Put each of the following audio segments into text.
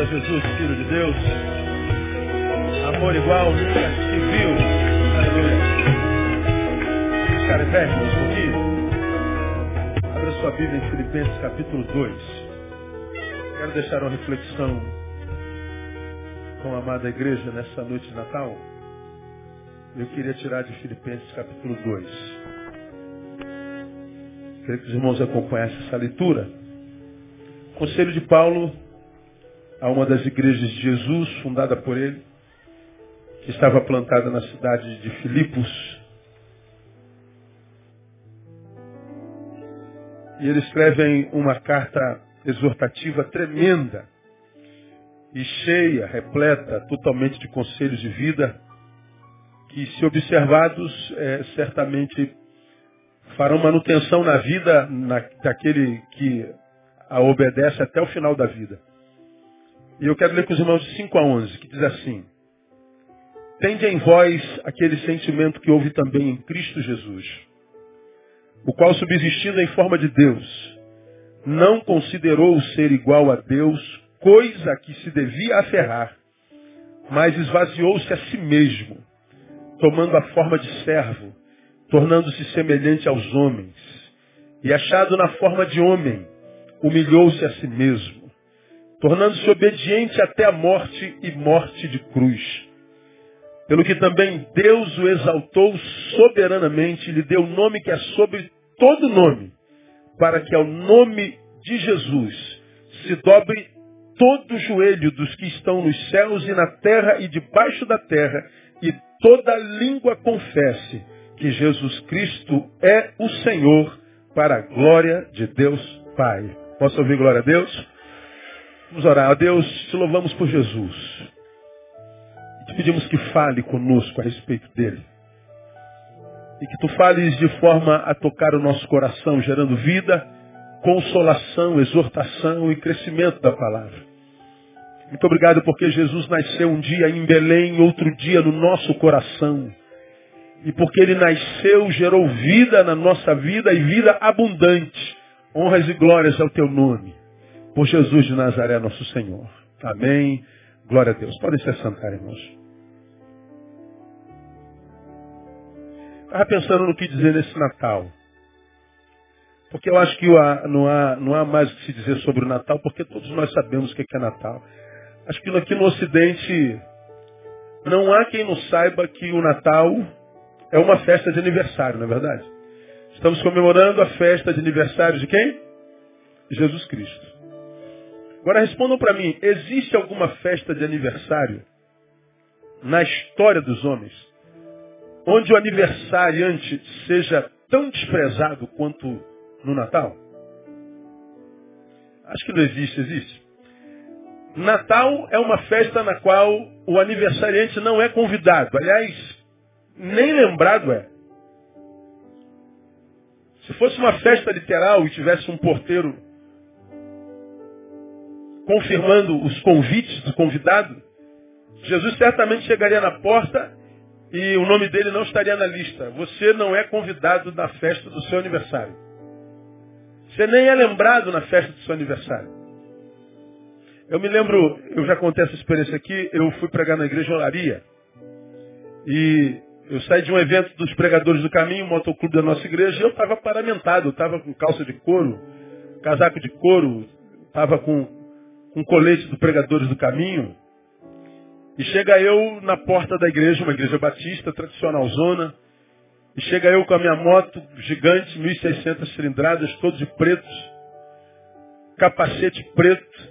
Aplauda Jesus, Filho de Deus. Amor igual nunca se viu. Aleluia. Velho, um pouquinho. Abra sua Bíblia em Filipenses capítulo 2. Quero deixar uma reflexão com a amada igreja nessa noite de Natal. Eu queria tirar de Filipenses capítulo 2. Queria que os irmãos acompanhassem essa leitura. Conselho de Paulo a uma das igrejas de Jesus, fundada por ele, que estava plantada na cidade de Filipos. E ele escreve uma carta exortativa tremenda e cheia, repleta, totalmente de conselhos de vida, que, se observados, é, certamente farão manutenção na vida na, daquele que a obedece até o final da vida. E eu quero ler com os irmãos de 5 a 11, que diz assim: Tende em vós aquele sentimento que houve também em Cristo Jesus, o qual, subsistindo em forma de Deus, não considerou o ser igual a Deus coisa que se devia aferrar, mas esvaziou-se a si mesmo, tomando a forma de servo, tornando-se semelhante aos homens, e achado na forma de homem, humilhou-se a si mesmo tornando-se obediente até a morte e morte de cruz. Pelo que também Deus o exaltou soberanamente lhe deu o nome que é sobre todo nome, para que ao nome de Jesus se dobre todo o joelho dos que estão nos céus e na terra e debaixo da terra, e toda língua confesse que Jesus Cristo é o Senhor, para a glória de Deus Pai. Posso ouvir glória a Deus? Vamos orar. Deus, te louvamos por Jesus. Te pedimos que fale conosco a respeito dele. E que tu fales de forma a tocar o nosso coração, gerando vida, consolação, exortação e crescimento da palavra. Muito obrigado porque Jesus nasceu um dia em Belém, outro dia no nosso coração. E porque ele nasceu, gerou vida na nossa vida e vida abundante. Honras e glórias ao teu nome. Por Jesus de Nazaré, nosso Senhor. Amém. Glória a Deus. Podem se assentar, irmãos. Estava pensando no que dizer nesse Natal. Porque eu acho que não há, não há mais o que se dizer sobre o Natal, porque todos nós sabemos o que é Natal. Acho que aqui no Ocidente não há quem não saiba que o Natal é uma festa de aniversário, não é verdade? Estamos comemorando a festa de aniversário de quem? Jesus Cristo. Agora respondam para mim, existe alguma festa de aniversário na história dos homens onde o aniversariante seja tão desprezado quanto no Natal? Acho que não existe, existe. Natal é uma festa na qual o aniversariante não é convidado. Aliás, nem lembrado é. Se fosse uma festa literal e tivesse um porteiro confirmando os convites do convidado, Jesus certamente chegaria na porta e o nome dele não estaria na lista. Você não é convidado na festa do seu aniversário. Você nem é lembrado na festa do seu aniversário. Eu me lembro, eu já contei essa experiência aqui, eu fui pregar na igreja Olaria. E eu saí de um evento dos pregadores do caminho, um motoclube da nossa igreja, e eu estava paramentado, eu estava com calça de couro, casaco de couro, estava com com colete do Pregadores do Caminho. E chega eu na porta da igreja, uma igreja batista, tradicional zona. E chega eu com a minha moto gigante, 1.600 cilindradas, todo de preto. Capacete preto.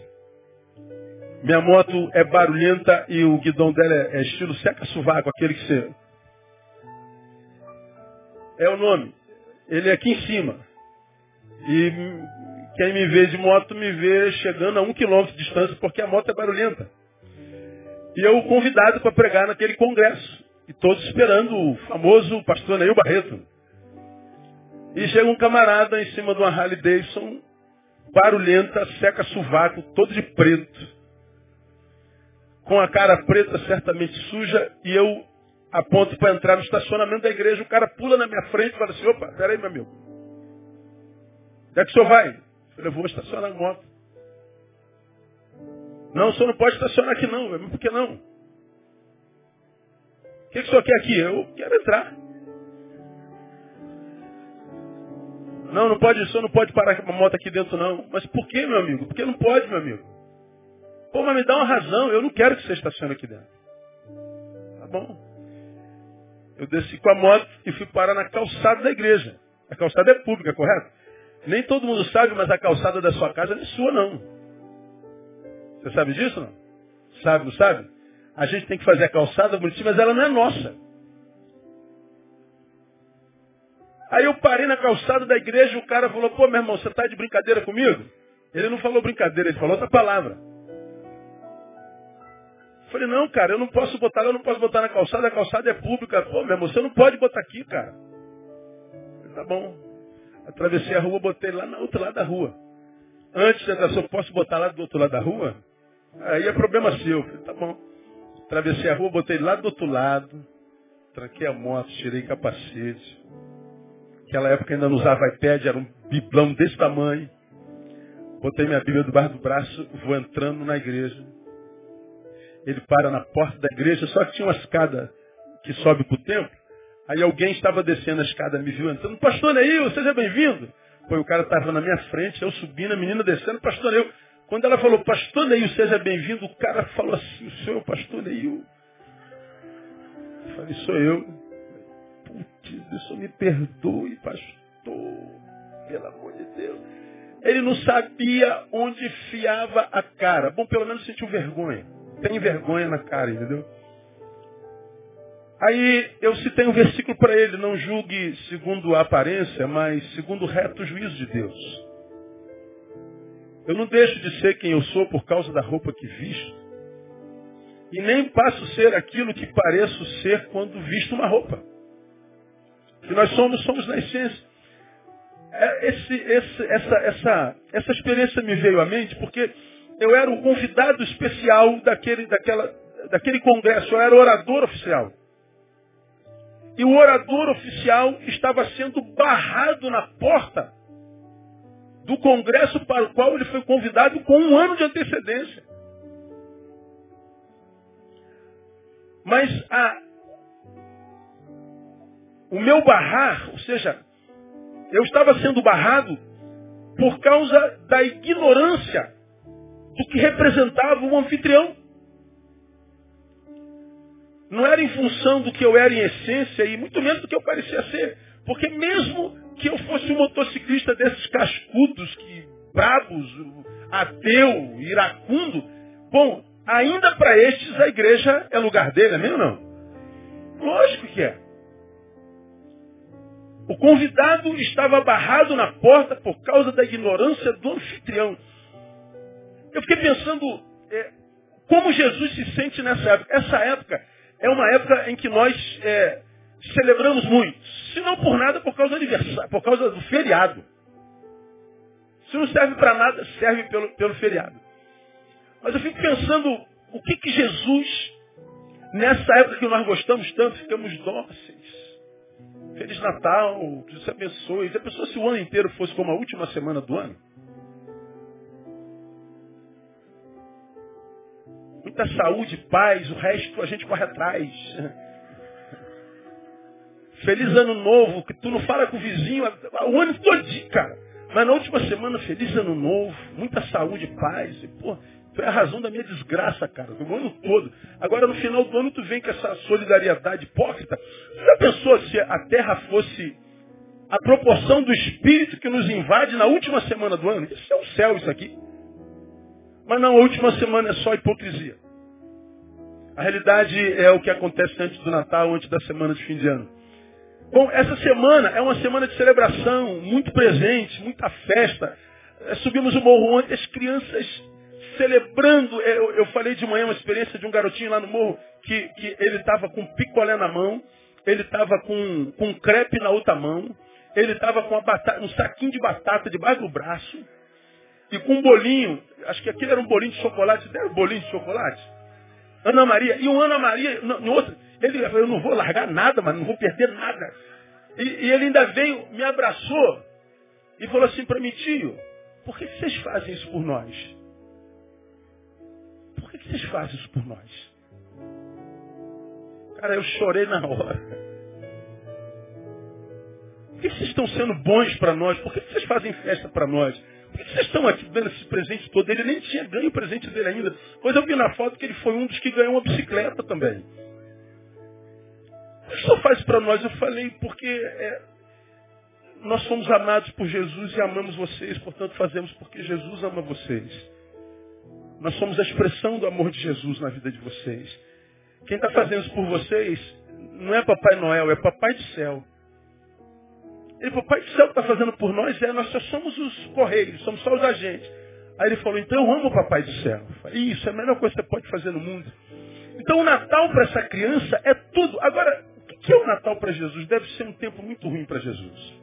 Minha moto é barulhenta e o guidão dela é, é estilo seca-sovaco, aquele que você... É o nome. Ele é aqui em cima. E quem me vê de moto me vê chegando a um quilômetro de distância porque a moto é barulhenta. E eu convidado para pregar naquele congresso. E todos esperando o famoso pastor Neil Barreto. E chega um camarada em cima de uma Harley Davidson, barulhenta, seca sovaco, todo de preto. Com a cara preta certamente suja, e eu aponto para entrar no estacionamento da igreja, o cara pula na minha frente e fala assim, opa, peraí, meu amigo. Onde é que o senhor vai? Eu falei, vou estacionar a moto. Não, o senhor não pode estacionar aqui não. Por que não? O que, que o senhor quer aqui? Eu quero entrar. Não, não pode, o senhor não pode parar com a moto aqui dentro não. Mas por que, meu amigo? Porque não pode, meu amigo. Pô, mas me dá uma razão. Eu não quero que você estacione aqui dentro. Tá bom. Eu desci com a moto e fui parar na calçada da igreja. A calçada é pública, correto? Nem todo mundo sabe, mas a calçada da sua casa não é sua, não. Você sabe disso, não? Sabe, não sabe? A gente tem que fazer a calçada bonitinha, mas ela não é nossa. Aí eu parei na calçada da igreja e o cara falou, pô, meu irmão, você está de brincadeira comigo? Ele não falou brincadeira, ele falou outra palavra. Eu falei, não, cara, eu não posso botar, eu não posso botar na calçada, a calçada é pública. Pô, meu irmão, você não pode botar aqui, cara. Falei, tá bom. Atravessei a rua, botei lá no outro lado da rua. Antes de entrar, eu posso botar lá do outro lado da rua? Aí é problema seu. Falei, tá bom. Atravessei a rua, botei lá do outro lado. Tranquei a moto, tirei capacete. Naquela época ainda não usava iPad, era um biblão desse tamanho. Botei minha Bíblia debaixo do braço, vou entrando na igreja. Ele para na porta da igreja, só que tinha uma escada que sobe para o templo. Aí alguém estava descendo a escada, me viu entrando. Pastor Neil, seja bem-vindo. Foi o cara estava na minha frente, eu subindo, a menina descendo, pastor Neil. Quando ela falou, pastor Neil, seja bem-vindo, o cara falou assim, o senhor é o pastor Neil? Eu falei, sou eu. Putz, isso me perdoe, pastor. Pelo amor de Deus. Ele não sabia onde fiava a cara. Bom, pelo menos sentiu vergonha. Tem vergonha na cara, entendeu? Aí eu citei um versículo para ele, não julgue segundo a aparência, mas segundo o reto juízo de Deus. Eu não deixo de ser quem eu sou por causa da roupa que visto. E nem passo a ser aquilo que pareço ser quando visto uma roupa. Que nós somos, somos na essência. É, esse, esse, essa, essa, essa experiência me veio à mente porque eu era o convidado especial daquele, daquela, daquele congresso, eu era orador oficial. E o orador oficial estava sendo barrado na porta do congresso para o qual ele foi convidado com um ano de antecedência. Mas a, o meu barrar, ou seja, eu estava sendo barrado por causa da ignorância do que representava o anfitrião. Não era em função do que eu era em essência e muito menos do que eu parecia ser. Porque mesmo que eu fosse um motociclista desses cascudos, que bravos, ateu, iracundo, bom, ainda para estes a igreja é lugar dele, é mesmo não? Lógico que é. O convidado estava barrado na porta por causa da ignorância do anfitrião. Eu fiquei pensando é, como Jesus se sente nessa época. Essa época é uma época em que nós é, celebramos muito. Se não por nada, por causa do aniversário, por causa do feriado. Se não serve para nada, serve pelo, pelo feriado. Mas eu fico pensando o que, que Jesus, nessa época que nós gostamos tanto, ficamos dóceis. Feliz Natal, Deus abençoe. Já pensou se o ano inteiro fosse como a última semana do ano? Muita saúde, paz, o resto a gente corre atrás. Feliz ano novo, que tu não fala com o vizinho o ano todo, cara. Mas na última semana, feliz ano novo, muita saúde, paz. E, pô, tu é a razão da minha desgraça, cara, do ano todo. Agora no final do ano tu vem com essa solidariedade hipócrita. Tu já pensou se a terra fosse a proporção do espírito que nos invade na última semana do ano? Isso é o céu, isso aqui. Mas não, a última semana é só hipocrisia. A realidade é o que acontece antes do Natal, antes da semana de fim de ano. Bom, essa semana é uma semana de celebração, muito presente, muita festa. É, subimos o morro ontem, as crianças celebrando. É, eu, eu, falei de manhã uma experiência de um garotinho lá no morro que, que ele estava com picolé na mão, ele estava com, com crepe na outra mão, ele estava com batata, um saquinho de batata debaixo do braço e com um bolinho, acho que aquele era um bolinho de chocolate, era um bolinho de chocolate? Ana Maria, e o Ana Maria, no outro, ele eu não vou largar nada, mas não vou perder nada. E, e ele ainda veio, me abraçou e falou assim para mim, tio, por que vocês fazem isso por nós? que vocês fazem isso por nós? Cara, eu chorei na hora. Por que vocês estão sendo bons para nós? Por que vocês fazem festa para nós? Que vocês estão aqui dando esse presente todo? Ele nem tinha ganho o presente dele ainda. Pois eu vi na foto que ele foi um dos que ganhou uma bicicleta também. Que só faz para nós? Eu falei, porque é, nós somos amados por Jesus e amamos vocês, portanto fazemos porque Jesus ama vocês. Nós somos a expressão do amor de Jesus na vida de vocês. Quem está fazendo isso por vocês não é Papai Noel, é Papai do Céu. Ele falou, Pai do Céu está fazendo por nós, é, nós só somos os correios, somos só os agentes. Aí ele falou, então eu amo o Papai do Céu. Falei, Isso é a melhor coisa que você pode fazer no mundo. Então o Natal para essa criança é tudo. Agora, o que é o Natal para Jesus? Deve ser um tempo muito ruim para Jesus.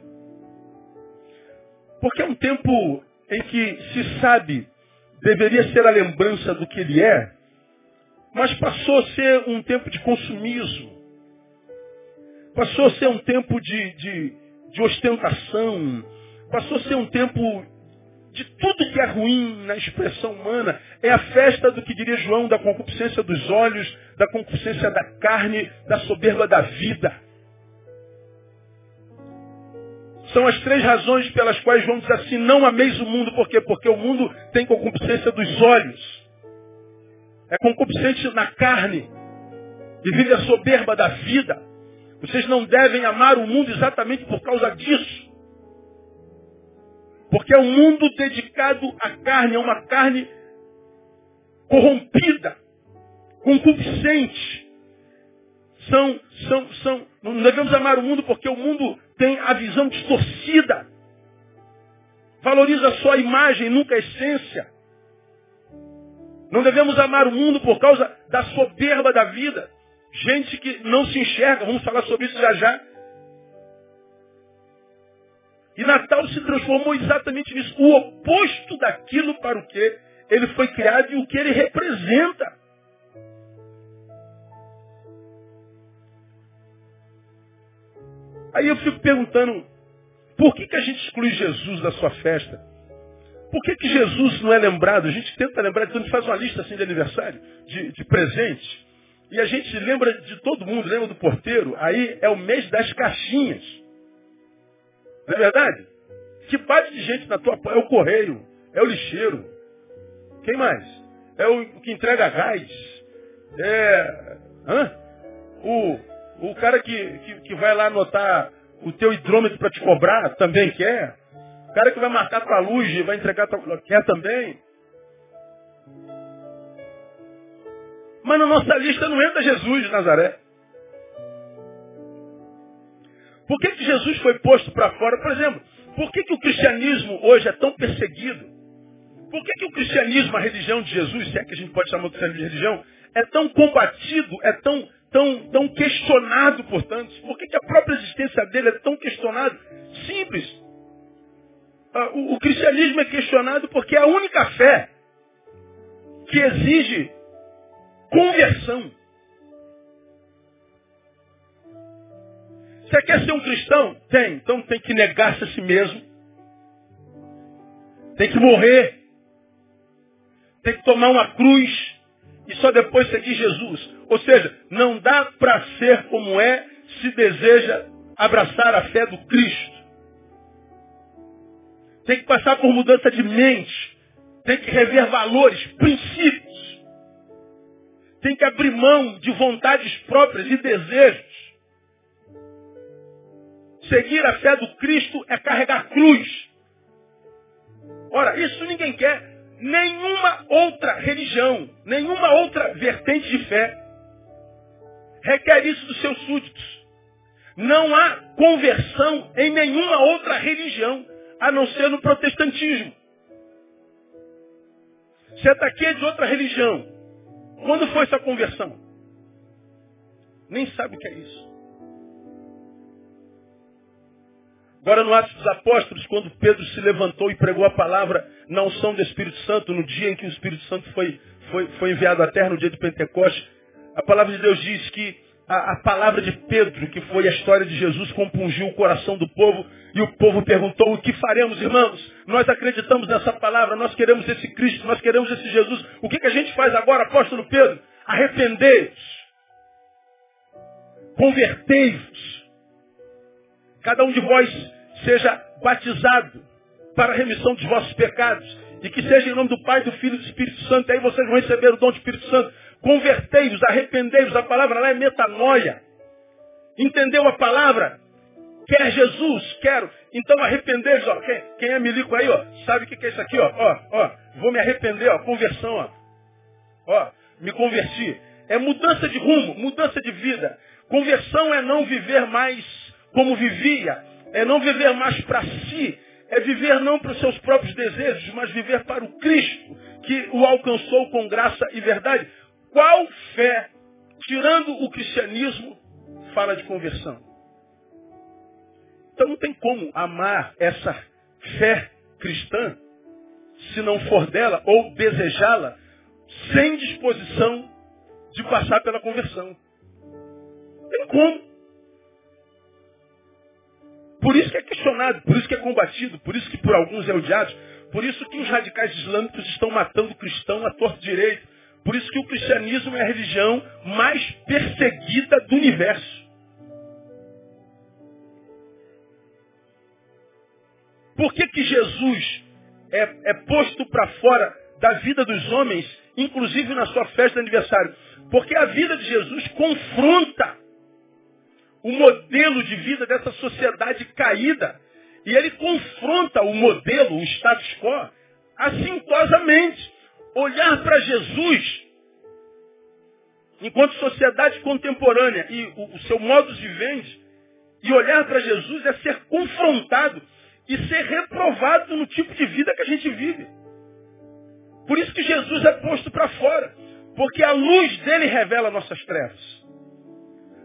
Porque é um tempo em que se sabe, deveria ser a lembrança do que ele é, mas passou a ser um tempo de consumismo. Passou a ser um tempo de, de, de ostentação. Passou a ser um tempo de tudo que é ruim na expressão humana. É a festa do que diria João, da concupiscência dos olhos, da concupiscência da carne, da soberba da vida. São as três razões pelas quais João diz assim, não ameis o mundo, por quê? Porque o mundo tem concupiscência dos olhos. É concupiscente na carne. E vive a soberba da vida. Vocês não devem amar o mundo exatamente por causa disso. Porque é um mundo dedicado à carne, é uma carne corrompida, concupiscente. São, são, são, não devemos amar o mundo porque o mundo tem a visão distorcida. Valoriza só a imagem, nunca a essência. Não devemos amar o mundo por causa da soberba da vida. Gente que não se enxerga, vamos falar sobre isso já já. E Natal se transformou exatamente nisso, o oposto daquilo para o que ele foi criado e o que ele representa. Aí eu fico perguntando, por que, que a gente exclui Jesus da sua festa? Por que, que Jesus não é lembrado? A gente tenta lembrar, gente faz uma lista assim de aniversário, de, de presente. E a gente lembra de todo mundo, lembra do porteiro. Aí é o mês das caixinhas. Não é verdade? Que parte de gente na tua É o correio, é o lixeiro. Quem mais? É o que entrega gás. É. Hã? O, o cara que, que, que vai lá anotar o teu hidrômetro para te cobrar também quer. O cara que vai marcar tua luz e vai entregar tua quer também. Mas na nossa lista não entra Jesus de Nazaré. Por que, que Jesus foi posto para fora? Por exemplo, por que, que o cristianismo hoje é tão perseguido? Por que, que o cristianismo, a religião de Jesus, se é que a gente pode chamar o cristianismo de religião, é tão combatido, é tão, tão, tão questionado por tantos? Por que, que a própria existência dele é tão questionada? Simples. Ah, o, o cristianismo é questionado porque é a única fé que exige conversão. Você quer ser um cristão? Tem. Então tem que negar-se a si mesmo. Tem que morrer. Tem que tomar uma cruz. E só depois seguir Jesus. Ou seja, não dá para ser como é se deseja abraçar a fé do Cristo. Tem que passar por mudança de mente. Tem que rever valores, princípios tem que abrir mão de vontades próprias e desejos. Seguir a fé do Cristo é carregar cruz. Ora, isso ninguém quer. Nenhuma outra religião, nenhuma outra vertente de fé requer isso dos seus súditos. Não há conversão em nenhuma outra religião, a não ser no protestantismo. Você está aqui é de outra religião. Quando foi essa conversão? Nem sabe o que é isso. Agora no Atos dos Apóstolos, quando Pedro se levantou e pregou a palavra na unção do Espírito Santo, no dia em que o Espírito Santo foi, foi, foi enviado à terra, no dia de Pentecostes, a palavra de Deus diz que a, a, palavra de Pedro, que foi a história de Jesus, compungiu o coração do povo e o povo perguntou: o que faremos, irmãos? Nós acreditamos nessa palavra, nós queremos esse Cristo, nós queremos esse Jesus. O que, que a gente faz agora, apóstolo Pedro? Arrependei-vos, convertei-vos. Cada um de vós seja batizado para a remissão dos vossos pecados. E que seja em nome do Pai, do Filho e do Espírito Santo. E aí vocês vão receber o dom do Espírito Santo. Convertei-vos, arrependei-vos. A palavra lá é metanoia. Entendeu a palavra? Quer Jesus? Quero. Então arrependei-vos. Ó. Quem, quem, é milico aí, ó, sabe o que, que é isso aqui? Ó, ó, ó. Vou me arrepender. Ó. Conversão. Ó. ó. Me converti. É mudança de rumo, mudança de vida. Conversão é não viver mais como vivia. É não viver mais para si. É viver não para os seus próprios desejos, mas viver para o Cristo, que o alcançou com graça e verdade. Qual fé, tirando o cristianismo, fala de conversão? Então não tem como amar essa fé cristã se não for dela ou desejá-la sem disposição de passar pela conversão. Não tem como. Por isso que é questionado, por isso que é combatido, por isso que por alguns é odiado, por isso que os radicais islâmicos estão matando cristão a torto direito, por isso que o cristianismo é a religião mais perseguida do universo. Por que, que Jesus é, é posto para fora da vida dos homens, inclusive na sua festa de aniversário? Porque a vida de Jesus confronta o modelo de vida dessa sociedade caída. E ele confronta o modelo, o status quo, assintosamente olhar para Jesus enquanto sociedade contemporânea e o, o seu modo de vivendi, e olhar para Jesus é ser confrontado e ser reprovado no tipo de vida que a gente vive. Por isso que Jesus é posto para fora, porque a luz dele revela nossas trevas.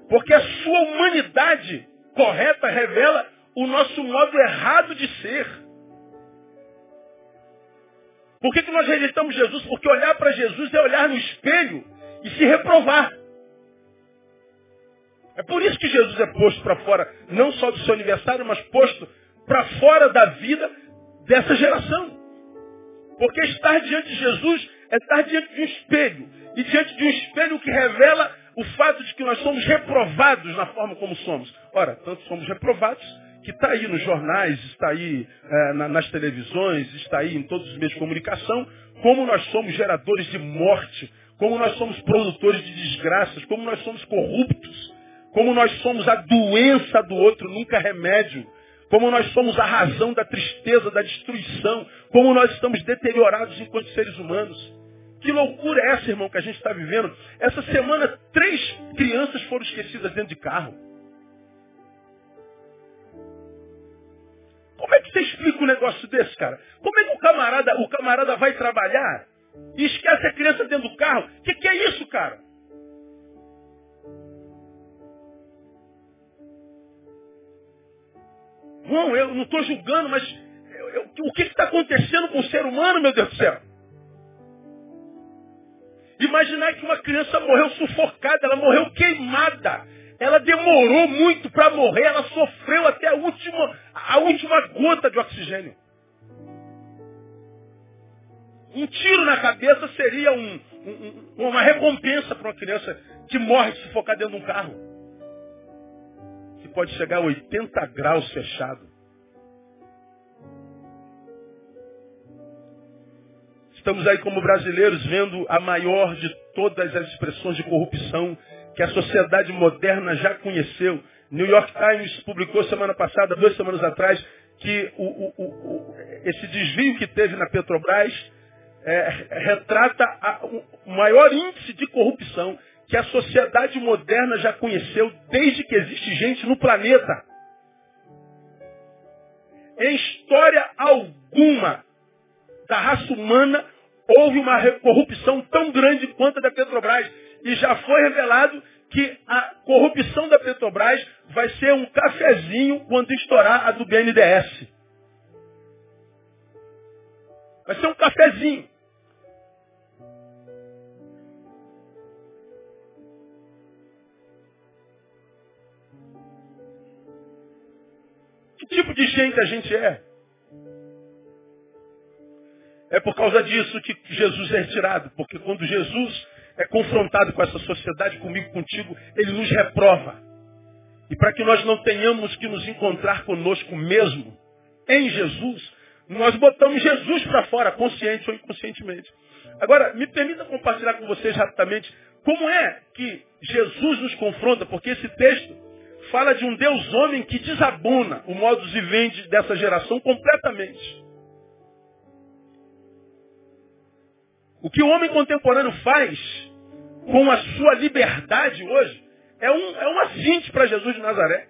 Porque a sua humanidade correta revela o nosso modo errado de ser. Por que, que nós rejeitamos Jesus? Porque olhar para Jesus é olhar no espelho e se reprovar. É por isso que Jesus é posto para fora, não só do seu aniversário, mas posto para fora da vida dessa geração. Porque estar diante de Jesus é estar diante de um espelho. E diante de um espelho que revela o fato de que nós somos reprovados na forma como somos. Ora, tanto somos reprovados que está aí nos jornais, está aí é, na, nas televisões, está aí em todos os meios de comunicação, como nós somos geradores de morte, como nós somos produtores de desgraças, como nós somos corruptos, como nós somos a doença do outro, nunca remédio, como nós somos a razão da tristeza, da destruição, como nós estamos deteriorados enquanto seres humanos. Que loucura é essa, irmão, que a gente está vivendo? Essa semana, três crianças foram esquecidas dentro de carro. Como é que você explica um negócio desse, cara? Como é que o camarada, o camarada vai trabalhar e esquece a criança dentro do carro? O que, que é isso, cara? Bom, eu não estou julgando, mas eu, eu, o que está acontecendo com o ser humano, meu Deus do céu? Imaginar que uma criança morreu sufocada, ela morreu queimada. Ela demorou muito para morrer, ela sofreu até a última, a última gota de oxigênio. Um tiro na cabeça seria um, um, uma recompensa para uma criança que morre sufocada dentro de um carro. Que pode chegar a 80 graus fechado. Estamos aí como brasileiros vendo a maior de todas as expressões de corrupção que a sociedade moderna já conheceu. New York Times publicou semana passada, duas semanas atrás, que o, o, o, esse desvio que teve na Petrobras é, retrata a, o maior índice de corrupção que a sociedade moderna já conheceu desde que existe gente no planeta. Em história alguma da raça humana houve uma corrupção tão grande quanto a da Petrobras. E já foi revelado que a corrupção da Petrobras vai ser um cafezinho quando estourar a do BNDES. Vai ser um cafezinho. Que tipo de gente a gente é? É por causa disso que Jesus é retirado, porque quando Jesus é confrontado com essa sociedade, comigo, contigo, ele nos reprova. E para que nós não tenhamos que nos encontrar conosco mesmo, em Jesus, nós botamos Jesus para fora, consciente ou inconscientemente. Agora, me permita compartilhar com vocês rapidamente como é que Jesus nos confronta, porque esse texto fala de um Deus homem que desabona o modus vivendi dessa geração completamente. O que o homem contemporâneo faz com a sua liberdade hoje é um, é um assinte para Jesus de Nazaré.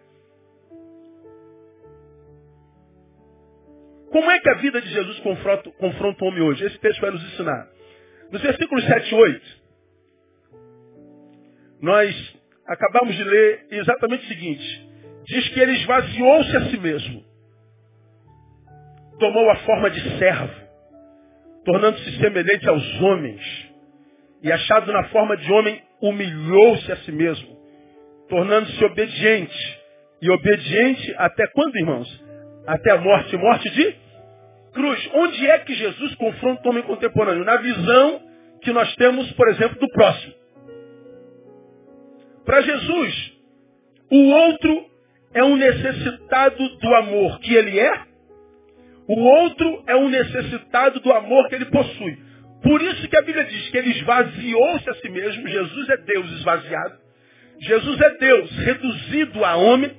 Como é que a vida de Jesus confronta, confronta o homem hoje? Esse texto vai nos ensinar. Nos versículos 7 e 8, nós acabamos de ler exatamente o seguinte. Diz que ele esvaziou-se a si mesmo. Tomou a forma de servo tornando-se semelhante aos homens, e achado na forma de homem, humilhou-se a si mesmo, tornando-se obediente. E obediente até quando, irmãos? Até a morte, morte de cruz. Onde é que Jesus confronta o homem contemporâneo? Na visão que nós temos, por exemplo, do próximo. Para Jesus, o outro é um necessitado do amor que ele é o outro é um necessitado do amor que ele possui. Por isso que a Bíblia diz que ele esvaziou-se a si mesmo. Jesus é Deus esvaziado. Jesus é Deus reduzido a homem.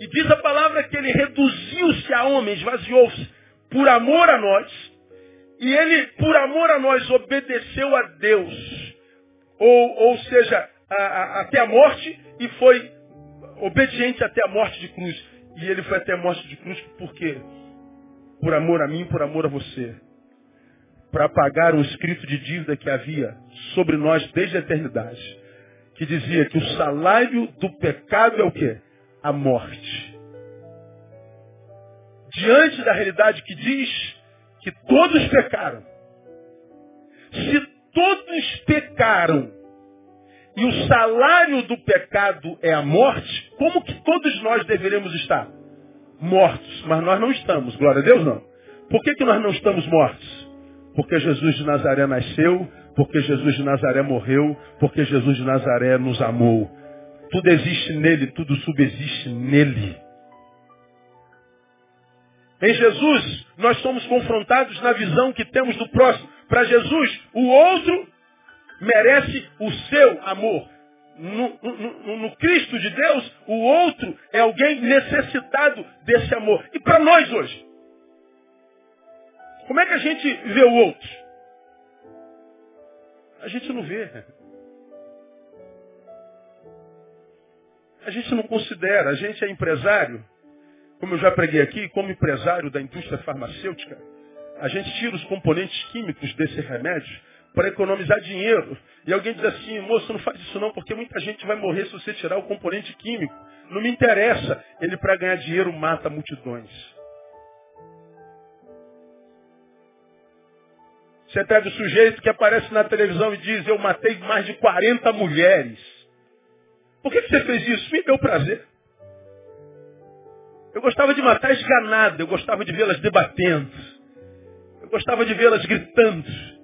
E diz a palavra que ele reduziu-se a homem, esvaziou-se por amor a nós. E ele, por amor a nós, obedeceu a Deus. Ou, ou seja, a, a, até a morte e foi obediente até a morte de cruz. E ele foi até a morte de cruz por quê? Por amor a mim, por amor a você, para pagar um escrito de dívida que havia sobre nós desde a eternidade, que dizia que o salário do pecado é o quê? A morte. Diante da realidade que diz que todos pecaram, se todos pecaram e o salário do pecado é a morte, como que todos nós deveremos estar? Mortos, mas nós não estamos. Glória a Deus, não. Por que, que nós não estamos mortos? Porque Jesus de Nazaré nasceu, porque Jesus de Nazaré morreu, porque Jesus de Nazaré nos amou. Tudo existe nele, tudo subsiste nele. Em Jesus, nós somos confrontados na visão que temos do próximo. Para Jesus, o outro merece o seu amor no, no, no, Cristo de Deus, o outro é alguém necessitado desse amor. E para nós hoje? Como é que a gente vê o outro? A gente não vê. A gente não considera. A gente é empresário, como eu já preguei aqui, como empresário da indústria farmacêutica, a gente tira os componentes químicos desse remédio para economizar dinheiro. E alguém diz assim, moço, não faz isso não, porque muita gente vai morrer se você tirar o componente químico. Não me interessa. Ele, para ganhar dinheiro, mata multidões. Você pega o sujeito que aparece na televisão e diz, eu matei mais de 40 mulheres. Por que, você fez isso? Me deu prazer. Eu gostava de matar esganada, eu gostava de vê-las debatendo. Eu gostava de vê-las gritando.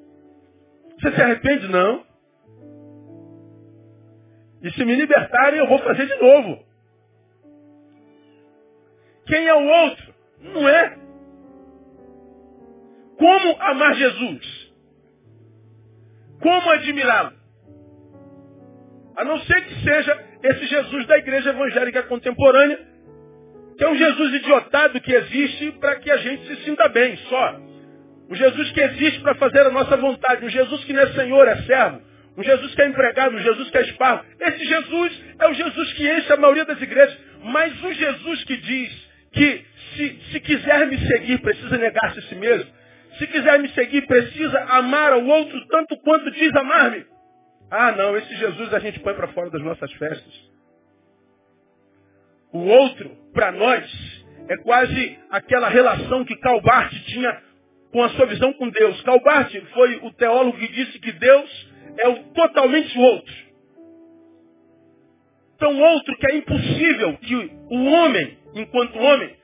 Você se arrepende? Não. E se me libertarem, eu vou fazer de novo. Quem é o outro? Não é. Como amar Jesus? Como admirá-lo? A não ser que seja esse Jesus da igreja evangélica contemporânea, que é um Jesus idiotado que existe para que a gente se sinta bem, só. Um Jesus que existe para fazer a nossa vontade. Um Jesus que não é Senhor, é servo. Um Jesus que é empregado, um Jesus que é esparro. Esse Jesus é o Jesus que enche a maioria das igrejas. Mas o Jesus que diz que se, se quiser me seguir, precisa negar-se a si mesmo. Se quiser me seguir, precisa amar ao outro tanto quanto diz amar-me. Ah, não, esse Jesus a gente põe para fora das nossas festas. O outro, para nós, é quase aquela relação que Calbart tinha com a sua visão com Deus. Calbart foi o teólogo que disse que Deus é o totalmente outro. Tão outro que é impossível que o homem, enquanto homem,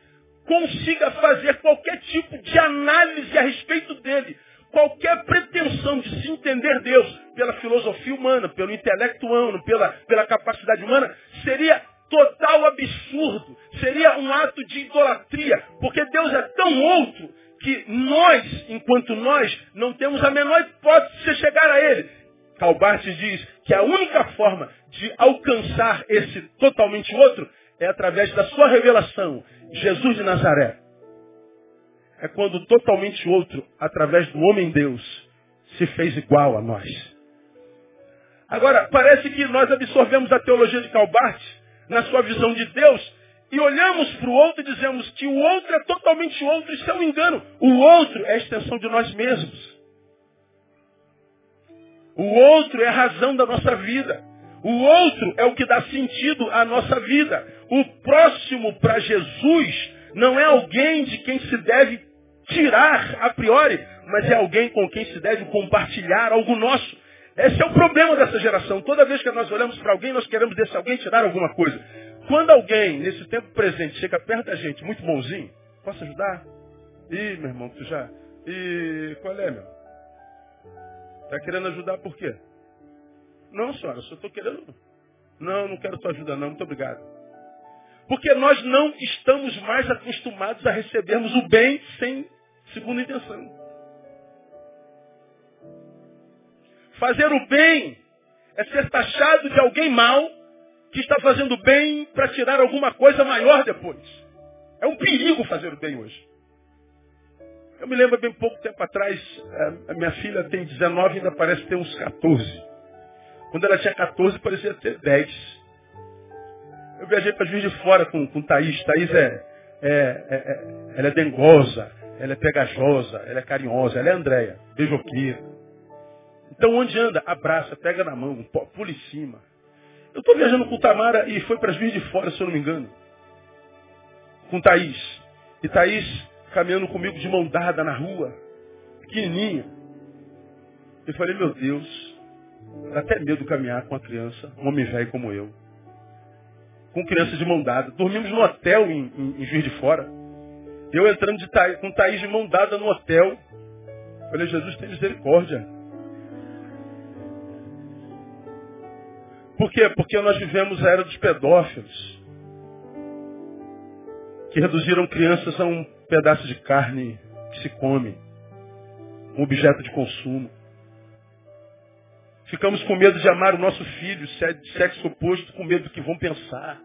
consiga fazer qualquer tipo de análise a respeito dele. Qualquer pretensão de se entender Deus pela filosofia humana, pelo intelecto humano, pela, pela capacidade humana, seria total absurdo. Seria um ato de idolatria. Porque Deus é tão outro que nós, enquanto nós, não temos a menor hipótese de chegar a Ele. Calbart diz que a única forma de alcançar esse totalmente outro é através da sua revelação, Jesus de Nazaré. É quando totalmente outro, através do homem Deus, se fez igual a nós. Agora, parece que nós absorvemos a teologia de Calbart na sua visão de Deus e olhamos para o outro e dizemos que o outro é totalmente outro. Isso é um engano. O outro é a extensão de nós mesmos. O outro é a razão da nossa vida. O outro é o que dá sentido à nossa vida. O próximo para Jesus não é alguém de quem se deve tirar a priori, mas é alguém com quem se deve compartilhar algo nosso. Esse é o problema dessa geração. Toda vez que nós olhamos para alguém, nós queremos desse alguém tirar alguma coisa. Quando alguém, nesse tempo presente, chega perto da gente, muito bonzinho, posso ajudar? Ih, meu irmão, tu já. E qual é, meu? Está querendo ajudar por quê? Não, senhora, eu só estou querendo. Não, não quero tua ajuda, não, muito obrigado. Porque nós não estamos mais acostumados a recebermos o bem sem segunda intenção. Fazer o bem é ser taxado de alguém mal que está fazendo bem para tirar alguma coisa maior depois. É um perigo fazer o bem hoje. Eu me lembro bem pouco tempo atrás, eh, a minha filha tem 19 e ainda parece ter uns 14. Quando ela tinha 14, parecia ter 10. Eu viajei para Juiz de Fora com, com Thaís. Thaís é, é, é, é, ela é dengosa, ela é pegajosa, ela é carinhosa, ela é Andréia, beijoqueira. Então onde anda, abraça, pega na mão, pula em cima. Eu estou viajando com Tamara e foi para Juiz de Fora, se eu não me engano. Com Thaís. E Thaís caminhando comigo de mão dada na rua, pequenininha. Eu falei, meu Deus, dá até medo caminhar com a criança, um homem velho como eu. Com criança de mão dada. Dormimos no hotel em, em, em Juiz de Fora. Eu entrando de Thaís, com Thaís de mão dada no hotel. Falei, Jesus tem misericórdia. Por quê? Porque nós vivemos a era dos pedófilos. Que reduziram crianças a um pedaço de carne que se come, um objeto de consumo. Ficamos com medo de amar o nosso filho, de sexo oposto, com medo do que vão pensar.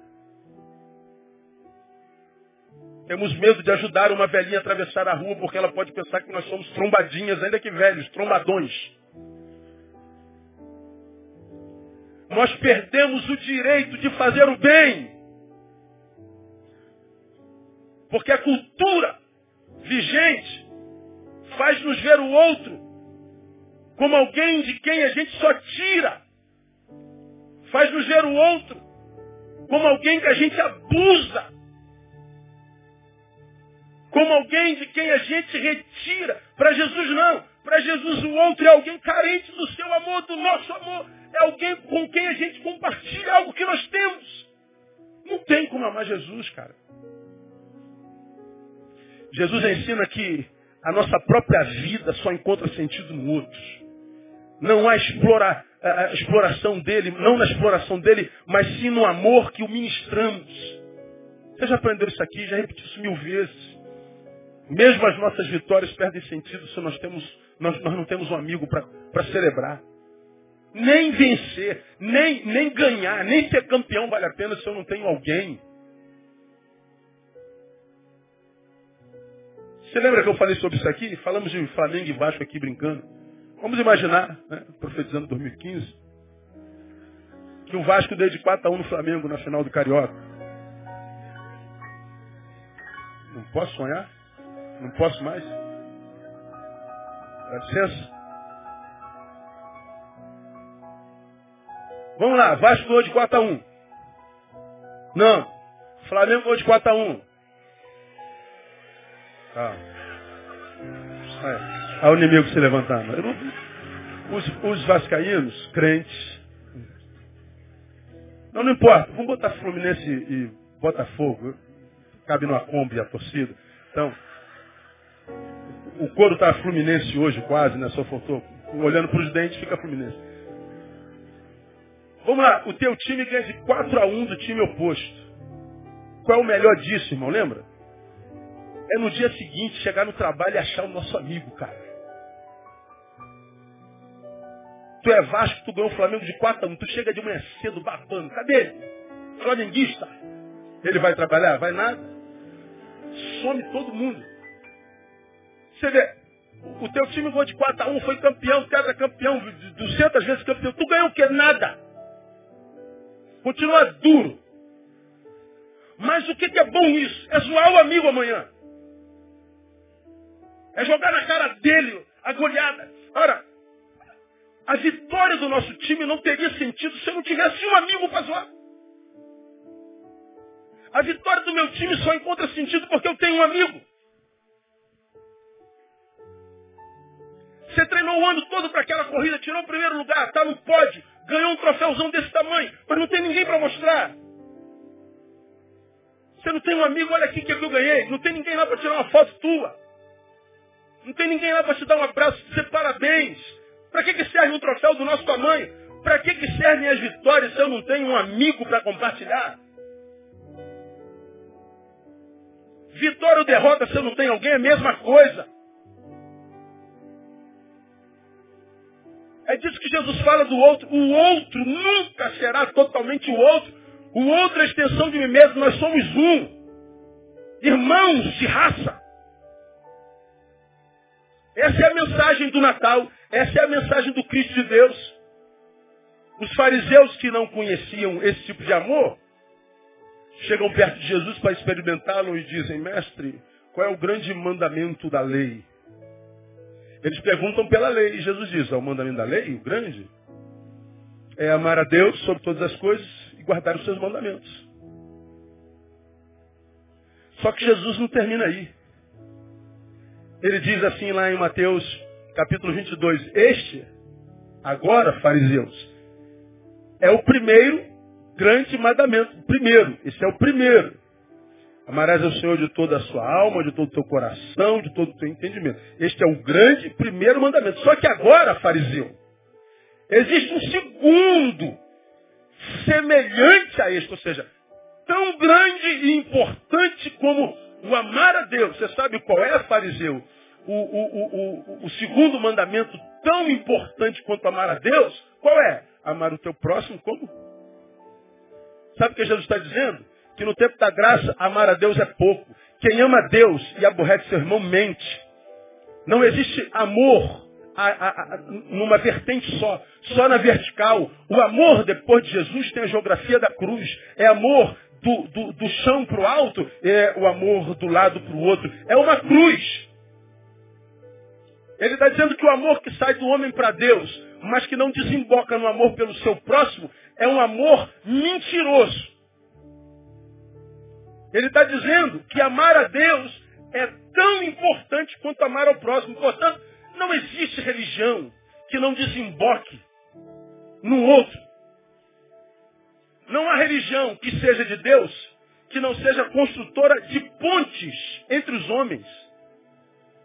Temos medo de ajudar uma velhinha a atravessar a rua porque ela pode pensar que nós somos trombadinhas, ainda que velhos, trombadões. Nós perdemos o direito de fazer o bem. Porque a cultura vigente faz nos ver o outro como alguém de quem a gente só tira. Faz nos ver o outro como alguém que a gente abusa. Como alguém de quem a gente retira. Para Jesus não. Para Jesus o outro é alguém carente do seu amor, do nosso amor. É alguém com quem a gente compartilha algo que nós temos. Não tem como amar Jesus, cara. Jesus ensina que a nossa própria vida só encontra sentido no outro. Não há explora, a exploração dele, não na exploração dele, mas sim no amor que o ministramos. Você já aprendeu isso aqui, já repetiu isso mil vezes. Mesmo as nossas vitórias perdem sentido se nós, temos, nós, nós não temos um amigo para celebrar. Nem vencer, nem, nem ganhar, nem ser campeão vale a pena se eu não tenho alguém Você lembra que eu falei sobre isso aqui? Falamos de Flamengo e Vasco aqui brincando. Vamos imaginar, né, profetizando 2015, que o Vasco deu de 4 a 1 no Flamengo na final do Carioca. Não posso sonhar? Não posso mais? Dá licença? Vamos lá, Vasco ganhou de 4 a 1. Não. Flamengo ganhou de 4 a 1. Ah. Olha o inimigo se levantando. Os, os vascaínos, crentes. Não, não importa. Vamos botar Fluminense e Botafogo. cabe numa Kombi a torcida. Então, o couro está fluminense hoje, quase, né? Só faltou. Olhando para os dentes, fica fluminense. Vamos lá, o teu time ganha de 4 a 1 do time oposto. Qual é o melhor disso, irmão? Lembra? É no dia seguinte chegar no trabalho e achar o nosso amigo, cara. Tu é Vasco, tu ganhou o Flamengo de 4 a 1. Tu chega de manhã cedo, babando. Cadê ele? Flamenguista. Ele vai trabalhar? Vai nada. Some todo mundo. Você vê, o teu time ganhou de 4 a 1, foi campeão, tetra campeão, 200 vezes campeão. Tu ganhou o quê? Nada. Continua duro. Mas o que, é bom nisso? É zoar o amigo amanhã. É jogar na cara dele a goleada. Ora, a vitória do nosso time não teria sentido se eu não tivesse um amigo para zoar. A vitória do meu time só encontra sentido porque eu tenho um amigo. Você treinou o ano todo para aquela corrida, tirou o primeiro lugar, está no pódio, ganhou um troféuzão desse tamanho, mas não tem ninguém para mostrar. Você não tem um amigo, olha aqui que eu ganhei. Não tem ninguém lá para tirar uma foto tua. Não tem ninguém lá para te dar um abraço, dizer parabéns. Para que, que serve um troféu do nosso tamanho? Para que, que servem as vitórias se eu não tenho um amigo para compartilhar? Vitória ou derrota se eu não tenho alguém é a mesma coisa. É disso que Jesus fala do outro. O outro nunca será totalmente o outro. O outro é a extensão de mim mesmo. Nós somos um. Irmãos de raça. Essa é a mensagem do Natal. Essa é a mensagem do Cristo de Deus. Os fariseus que não conheciam esse tipo de amor, chegam perto de Jesus para experimentá-lo e dizem, mestre, qual é o grande mandamento da lei? Eles perguntam pela lei. E Jesus diz, o mandamento da lei, o grande, é amar a Deus sobre todas as coisas e guardar os seus mandamentos. Só que Jesus não termina aí. Ele diz assim lá em Mateus capítulo 22, este, agora, fariseus, é o primeiro grande mandamento. Primeiro, esse é o primeiro. Amarás ao Senhor de toda a sua alma, de todo o teu coração, de todo o teu entendimento. Este é o grande primeiro mandamento. Só que agora, fariseu, existe um segundo semelhante a este, ou seja, tão grande e importante como o amar a Deus. Você sabe qual é, fariseu? O, o, o, o, segundo mandamento tão importante quanto amar a Deus, qual é? Amar o teu próximo como? Sabe o que Jesus está dizendo? Que no tempo da graça amar a Deus é pouco. Quem ama a Deus e aborrece seu irmão mente. Não existe amor a, a, a, numa vertente só, só na vertical. O amor depois de Jesus tem a geografia da cruz. É amor do, do, do chão para o alto, é o amor do lado para o outro. É uma cruz. Ele está dizendo que o amor que sai do homem para Deus, mas que não desemboca no amor pelo seu próximo, é um amor mentiroso. Ele está dizendo que amar a Deus é tão importante quanto amar ao próximo. Portanto, não existe religião que não desemboque no outro. Não há religião que seja de Deus que não seja construtora de pontes entre os homens.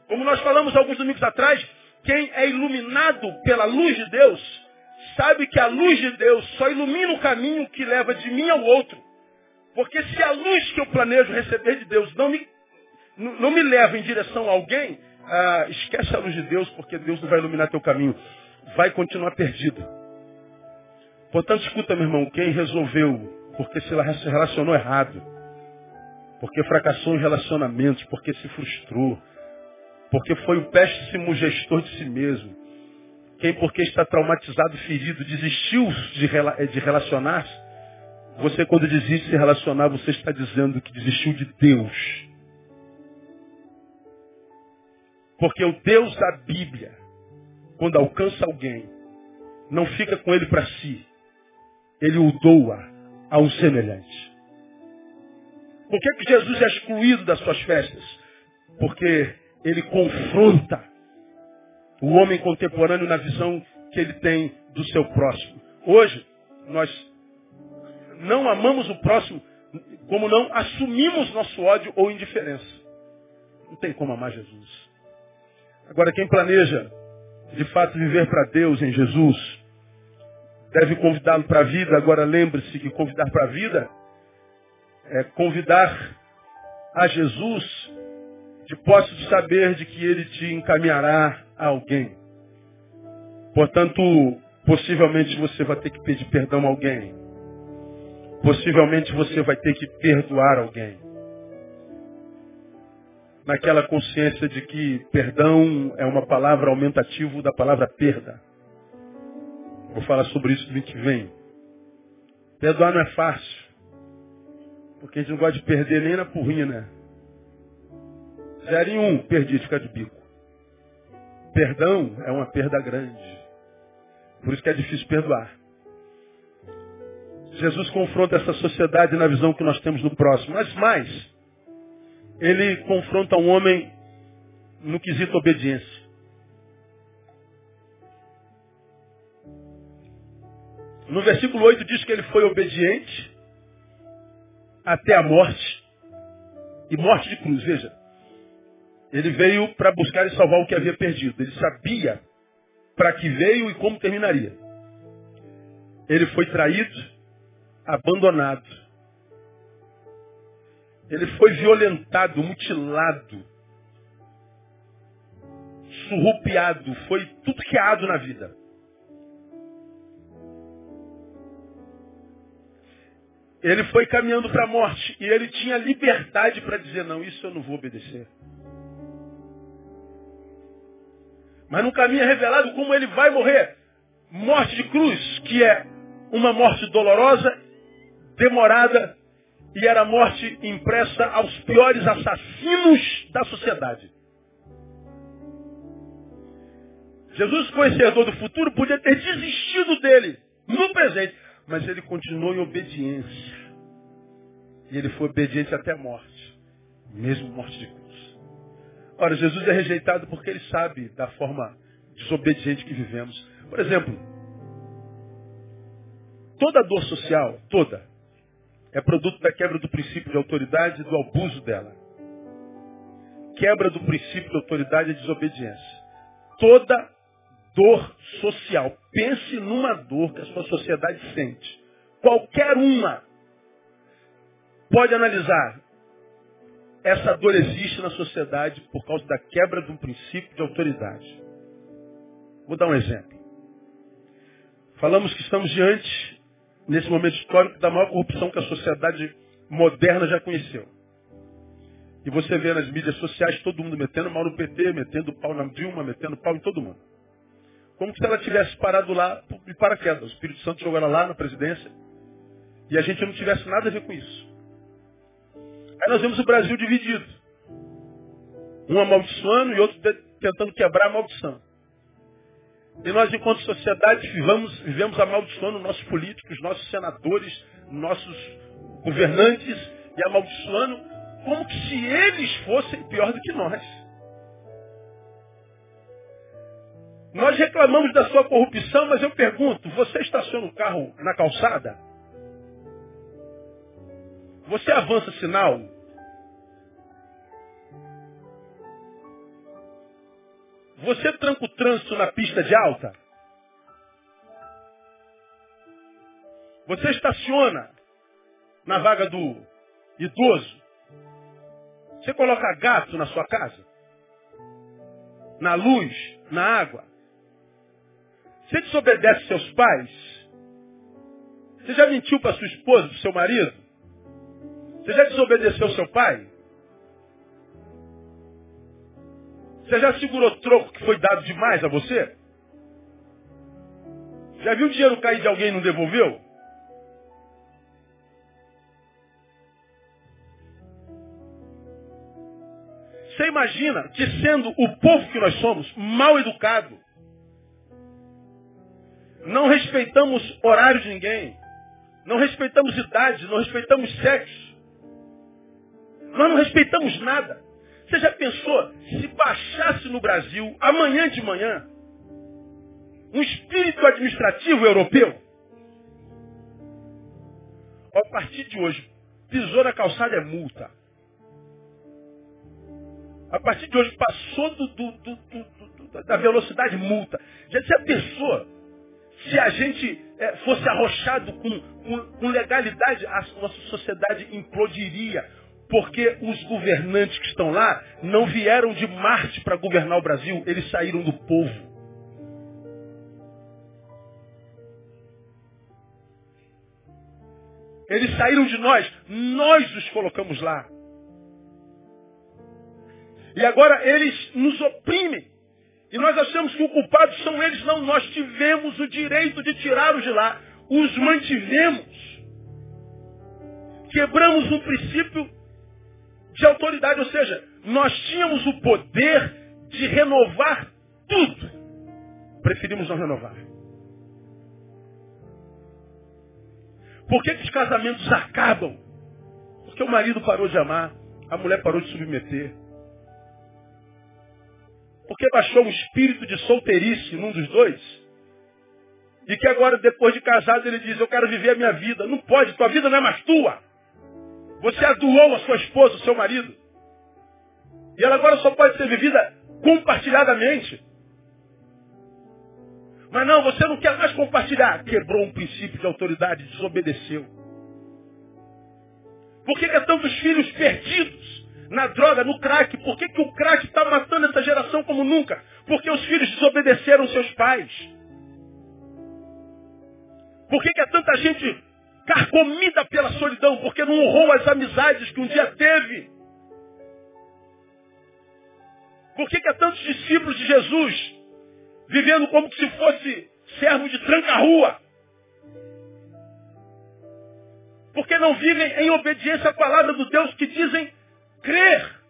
Como nós falamos alguns domingos atrás, quem é iluminado pela luz de Deus sabe que a luz de Deus só ilumina o caminho que leva de mim ao outro. Porque se a luz que eu planejo receber de Deus não me, não me leva em direção a alguém, ah, esquece a luz de Deus, porque Deus não vai iluminar teu caminho. Vai continuar perdido. Portanto, escuta, meu irmão, quem resolveu, porque se relacionou errado, porque fracassou em relacionamentos, porque se frustrou, porque foi o péssimo gestor de si mesmo, quem porque está traumatizado, ferido, desistiu de relacionar-se, você, quando desiste de se relacionar, você está dizendo que desistiu de Deus. Porque o Deus da Bíblia, quando alcança alguém, não fica com ele para si. Ele o doa a um semelhante. Por que, que Jesus é excluído das suas festas? Porque ele confronta o homem contemporâneo na visão que ele tem do seu próximo. Hoje, nós não amamos o próximo como não assumimos nosso ódio ou indiferença. Não tem como amar Jesus. Agora, quem planeja de fato viver para Deus em Jesus, deve convidá-lo para a vida. Agora, lembre-se que convidar para a vida é convidar a Jesus de posse de saber de que ele te encaminhará a alguém. Portanto, possivelmente você vai ter que pedir perdão a alguém. Possivelmente você vai ter que perdoar alguém. Naquela consciência de que perdão é uma palavra aumentativo da palavra perda. Vou falar sobre isso no que vem. Perdoar não é fácil. Porque a gente não gosta de perder nem na porrinha, né? Zero em um, perdi, fica de bico. Perdão é uma perda grande. Por isso que é difícil perdoar. Jesus confronta essa sociedade na visão que nós temos no próximo. Mas mais, ele confronta um homem no quesito obediência. No versículo 8 diz que ele foi obediente até a morte. E morte de cruz, veja. Ele veio para buscar e salvar o que havia perdido. Ele sabia para que veio e como terminaria. Ele foi traído, abandonado. Ele foi violentado, mutilado, surrupiado, foi tudo que há na vida. Ele foi caminhando para a morte e ele tinha liberdade para dizer: Não, isso eu não vou obedecer. Mas no caminho é revelado como ele vai morrer. Morte de cruz, que é uma morte dolorosa, demorada, e era morte impressa aos piores assassinos da sociedade. Jesus, conhecedor do futuro, podia ter desistido dele no presente, mas ele continuou em obediência. E ele foi obediente até a morte, mesmo morte de cruz. Ora, Jesus é rejeitado porque ele sabe da forma desobediente que vivemos. Por exemplo, toda dor social, toda, é produto da quebra do princípio de autoridade e do abuso dela. Quebra do princípio de autoridade e desobediência. Toda dor social. Pense numa dor que a sua sociedade sente. Qualquer uma. Pode analisar essa dor existe na sociedade por causa da quebra de um princípio de autoridade. Vou dar um exemplo. Falamos que estamos diante, nesse momento histórico, da maior corrupção que a sociedade moderna já conheceu. E você vê nas mídias sociais todo mundo metendo mal no PT, metendo pau na Dilma, metendo pau em todo mundo. Como se ela tivesse parado lá de paraquedas. O Espírito Santo jogou ela lá na presidência e a gente não tivesse nada a ver com isso. Aí nós vemos o Brasil dividido. Um amaldiçoando e outro tentando quebrar a maldição. E nós, enquanto sociedade, vivemos, vivemos amaldiçoando nossos políticos, nossos senadores, nossos governantes e amaldiçoando como se eles fossem pior do que nós. Nós reclamamos da sua corrupção, mas eu pergunto, você estaciona o carro na calçada? Você avança sinal? Você tranca o trânsito na pista de alta? Você estaciona na vaga do idoso? Você coloca gato na sua casa? Na luz? Na água? Você desobedece seus pais? Você já mentiu para sua esposa, para seu marido? Você já desobedeceu seu pai? Você já segurou troco que foi dado demais a você? Já viu o dinheiro cair de alguém e não devolveu? Você imagina que sendo o povo que nós somos, mal educado, não respeitamos horário de ninguém, não respeitamos idade, não respeitamos sexo, nós não respeitamos nada. Você já pensou se baixasse no Brasil, amanhã de manhã, um espírito administrativo europeu? A partir de hoje, pisou na calçada é multa. A partir de hoje passou do, do, do, da velocidade multa. Já se a pessoa, se a gente é, fosse arrochado com, com, com legalidade, a nossa sociedade implodiria. Porque os governantes que estão lá não vieram de Marte para governar o Brasil, eles saíram do povo. Eles saíram de nós, nós os colocamos lá. E agora eles nos oprimem. E nós achamos que o culpado são eles, não. Nós tivemos o direito de tirá-los de lá. Os mantivemos. Quebramos um princípio de autoridade, ou seja, nós tínhamos o poder de renovar tudo. Preferimos não renovar. Por que, que os casamentos acabam? Porque o marido parou de amar, a mulher parou de submeter. Porque baixou um espírito de solteirice num dos dois. E que agora, depois de casado, ele diz, eu quero viver a minha vida. Não pode, tua vida não é mais tua. Você adoou a sua esposa, o seu marido. E ela agora só pode ser vivida compartilhadamente. Mas não, você não quer mais compartilhar. Quebrou um princípio de autoridade, desobedeceu. Por que, que é tantos filhos perdidos? na droga, no crack. Por que, que o crack está matando essa geração como nunca? Porque os filhos desobedeceram seus pais. Por que, que é tanta gente carcomida pela solidão? Porque não honrou as amizades que um dia teve. Por que, que há tantos discípulos de Jesus vivendo como se fosse servo de tranca-rua? Porque não vivem em obediência à palavra do Deus que dizem crer.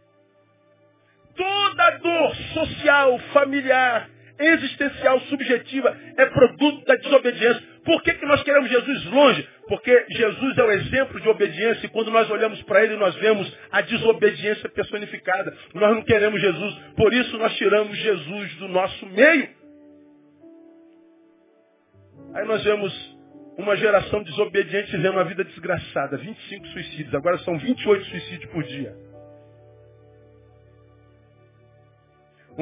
Toda dor social, familiar, existencial, subjetiva é produto da desobediência. Por que, que nós queremos Jesus longe? Porque Jesus é o exemplo de obediência e quando nós olhamos para ele nós vemos a desobediência personificada. Nós não queremos Jesus, por isso nós tiramos Jesus do nosso meio. Aí nós vemos uma geração desobediente vivendo uma vida desgraçada. 25 suicídios, agora são 28 suicídios por dia.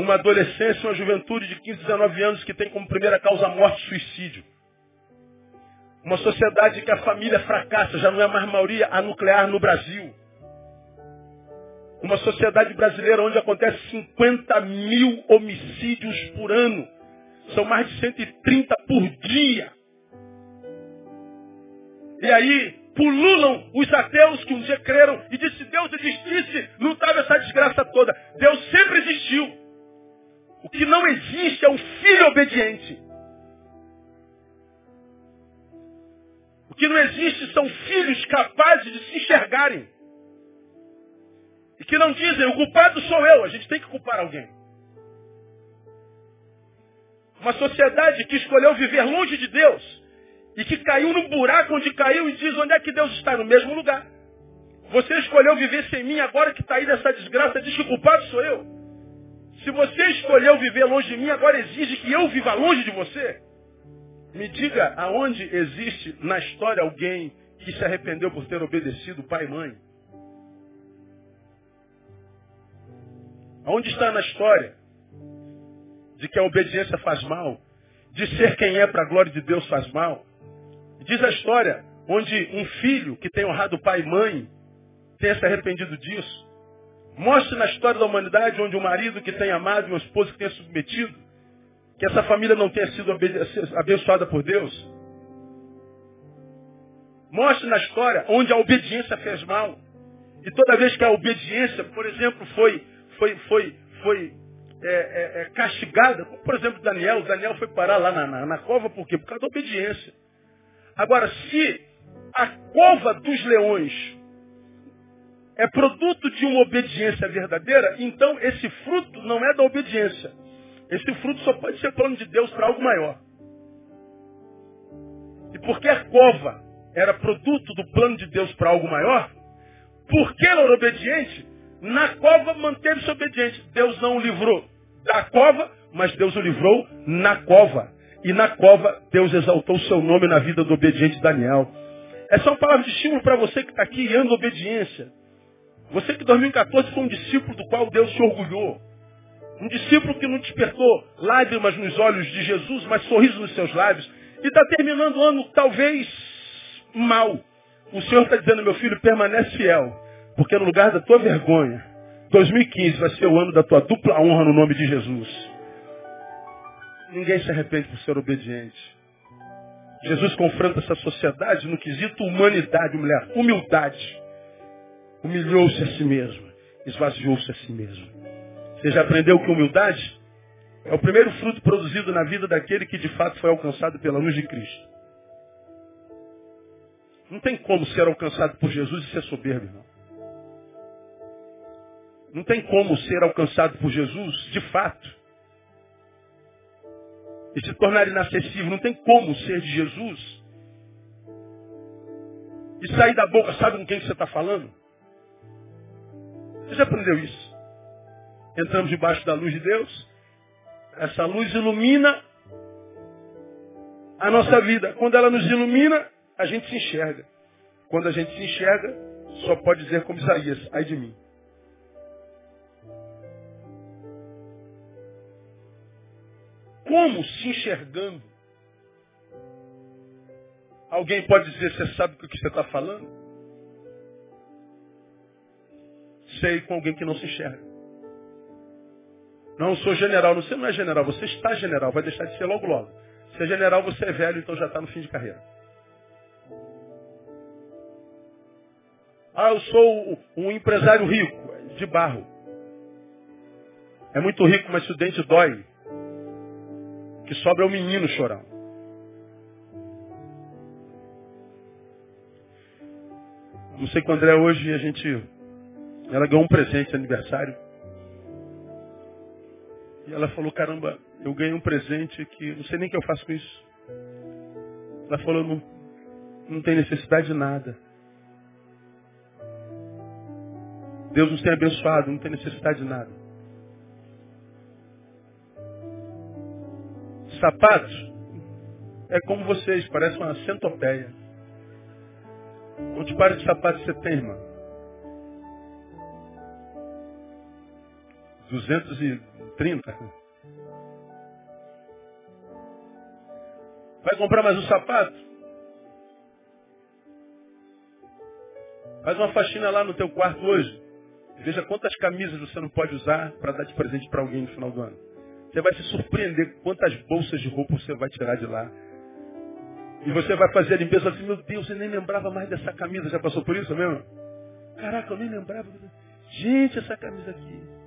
uma adolescência, uma juventude de 15, 19 anos que tem como primeira causa a morte suicídio. Uma sociedade que a família fracassa, já não é mais maioria a nuclear no Brasil. Uma sociedade brasileira onde acontece 50 mil homicídios por ano. São mais de 130 por dia. E aí pululam os ateus que um dia creram e disse, Deus existisse, não estava essa desgraça toda. Deus sempre existiu. O que não existe é um filho obediente. Que não existe são filhos capazes de se enxergarem. E que não dizem, o culpado sou eu, a gente tem que culpar alguém. Uma sociedade que escolheu viver longe de Deus e que caiu no buraco onde caiu e diz onde é que Deus está, no mesmo lugar. Você escolheu viver sem mim, agora que está aí nessa desgraça, diz que o culpado sou eu. Se você escolheu viver longe de mim, agora exige que eu viva longe de você. Me diga aonde existe na história alguém que se arrependeu por ter obedecido pai e mãe. Aonde está na história de que a obediência faz mal? De ser quem é para a glória de Deus faz mal? Diz a história onde um filho que tem honrado pai e mãe tenha se arrependido disso. Mostre na história da humanidade onde um marido que tem amado e uma esposa que tenha submetido, que essa família não tenha sido abençoada por Deus. Mostre na história onde a obediência fez mal. E toda vez que a obediência, por exemplo, foi, foi, foi, foi é, é, é, castigada, como por exemplo Daniel, Daniel foi parar lá na, na, na cova por quê? Por causa da obediência. Agora, se a cova dos leões é produto de uma obediência verdadeira, então esse fruto não é da obediência. Esse fruto só pode ser plano de Deus para algo maior. E porque a cova era produto do plano de Deus para algo maior, porque ela era obediente, na cova manteve-se obediente. Deus não o livrou da cova, mas Deus o livrou na cova. E na cova, Deus exaltou o seu nome na vida do obediente Daniel. Essa é uma palavra de estímulo para você que está aqui e anda obediência. Você que em 2014 foi um discípulo do qual Deus se orgulhou. Um discípulo que não despertou lágrimas nos olhos de Jesus, mas sorriso nos seus lábios. E está terminando o ano talvez mal. O Senhor está dizendo, meu filho, permanece fiel. Porque no lugar da tua vergonha, 2015 vai ser o ano da tua dupla honra no nome de Jesus. Ninguém se arrepende por ser obediente. Jesus confronta essa sociedade no quesito humanidade, mulher, humildade. Humilhou-se a si mesmo, esvaziou-se a si mesmo. Você já aprendeu que humildade é o primeiro fruto produzido na vida daquele que de fato foi alcançado pela luz de Cristo. Não tem como ser alcançado por Jesus e ser soberbo, irmão. Não tem como ser alcançado por Jesus, de fato, e se tornar inacessível. Não tem como ser de Jesus e sair da boca, sabe com quem você está falando? Você já aprendeu isso? Entramos debaixo da luz de Deus. Essa luz ilumina a nossa vida. Quando ela nos ilumina, a gente se enxerga. Quando a gente se enxerga, só pode dizer como Isaías, ai de mim. Como se enxergando? Alguém pode dizer, você sabe o que você está falando? Sei com alguém que não se enxerga. Não, sou general. Você não é general, você está general. Vai deixar de ser logo logo. Se é general, você é velho, então já está no fim de carreira. Ah, eu sou um empresário rico, de barro. É muito rico, mas se o dente dói, que sobra é o menino chorão. Não sei quando é hoje a gente. Ela ganhou um presente de aniversário. E ela falou, caramba, eu ganhei um presente que não sei nem o que eu faço com isso. Ela falou, não, não tem necessidade de nada. Deus nos tem abençoado, não tem necessidade de nada. Sapatos é como vocês, parece uma centopeia. Quantos pares de sapatos você tem, irmão? 230. Vai comprar mais um sapato? Faz uma faxina lá no teu quarto hoje. Veja quantas camisas você não pode usar para dar de presente para alguém no final do ano. Você vai se surpreender quantas bolsas de roupa você vai tirar de lá. E você vai fazer a limpeza assim, meu Deus, eu nem lembrava mais dessa camisa. Já passou por isso mesmo? Caraca, eu nem lembrava. Gente, essa camisa aqui.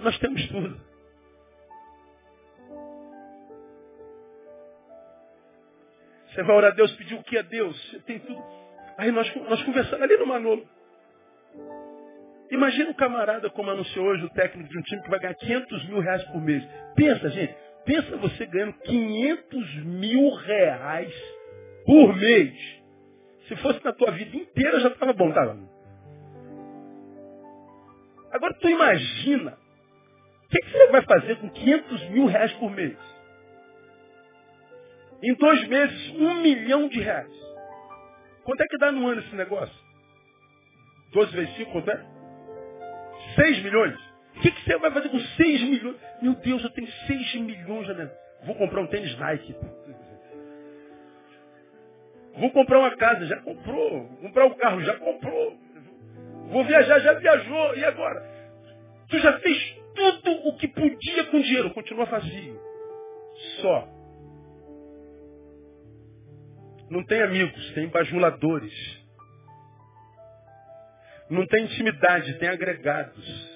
Nós temos tudo. Você vai orar a Deus, pedir o que a Deus? Você tem tudo. Aí nós, nós conversamos ali no Manolo. Imagina um camarada como anunciou hoje o técnico de um time que vai ganhar 500 mil reais por mês. Pensa, gente. Pensa você ganhando 500 mil reais por mês. Se fosse na tua vida inteira já estava bom, tá? Agora tu imagina. Que, que, você vai fazer com 500 mil reais por mês? Em dois meses, um milhão de reais. Quanto é que dá no ano esse negócio? 12 vezes 5, quanto é? 6 milhões. O que, que, você vai fazer com 6 milhões? Meu Deus, eu tenho 6 milhões, né? Vou comprar um tênis Nike. Vou comprar uma casa, já comprou. Vou comprar um carro, já comprou. Vou viajar, já viajou. E agora? Tu já fez tudo o que podia com dinheiro, continua vazio. Só. Não tem amigos, tem bajuladores. Não tem intimidade, tem agregados.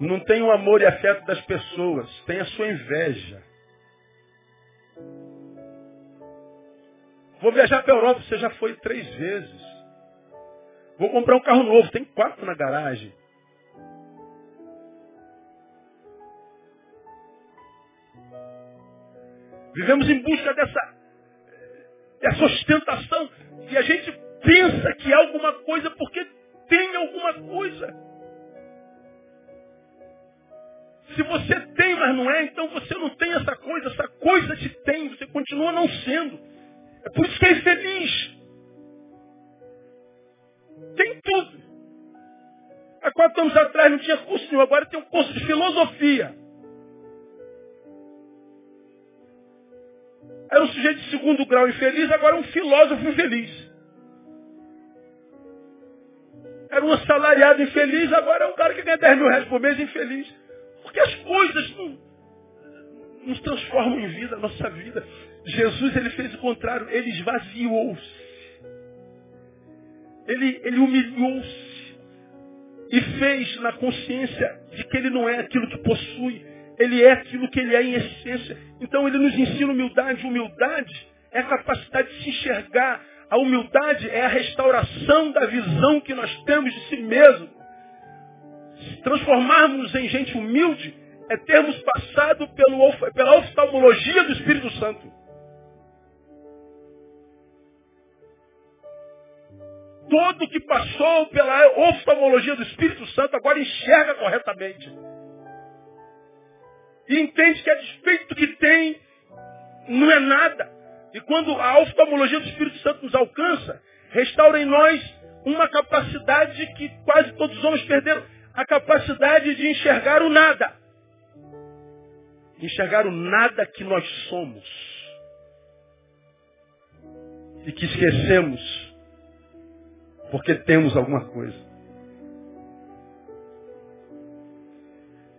Não tem o amor e afeto das pessoas, tem a sua inveja. Vou viajar para a Europa, você já foi três vezes. Vou comprar um carro novo, tem quatro na garagem. Vivemos em busca dessa, dessa ostentação e a gente pensa que é alguma coisa porque tem alguma coisa. Se você tem, mas não é, então você não tem essa coisa, essa coisa te tem, você continua não sendo. É por isso que é infeliz. Tem tudo. Há quatro anos atrás não tinha curso nenhum, agora tem um curso de filosofia. Era um sujeito de segundo grau infeliz, agora é um filósofo infeliz. Era um assalariado infeliz, agora é um cara que ganha 10 mil reais por mês infeliz. Porque as coisas não, nos transformam em vida, a nossa vida. Jesus ele fez o contrário, ele esvaziou-se. Ele, ele humilhou-se e fez na consciência de que ele não é aquilo que possui, ele é aquilo que ele é em essência. Então ele nos ensina humildade. Humildade é a capacidade de se enxergar. A humildade é a restauração da visão que nós temos de si mesmo. Transformarmos em gente humilde é termos passado pelo, pela oftalmologia do Espírito Santo. Todo que passou pela oftalmologia do Espírito Santo agora enxerga corretamente. E entende que a despeito que tem, não é nada. E quando a oftalmologia do Espírito Santo nos alcança, restaura em nós uma capacidade que quase todos os homens perderam. A capacidade de enxergar o nada. Enxergar o nada que nós somos. E que esquecemos porque temos alguma coisa.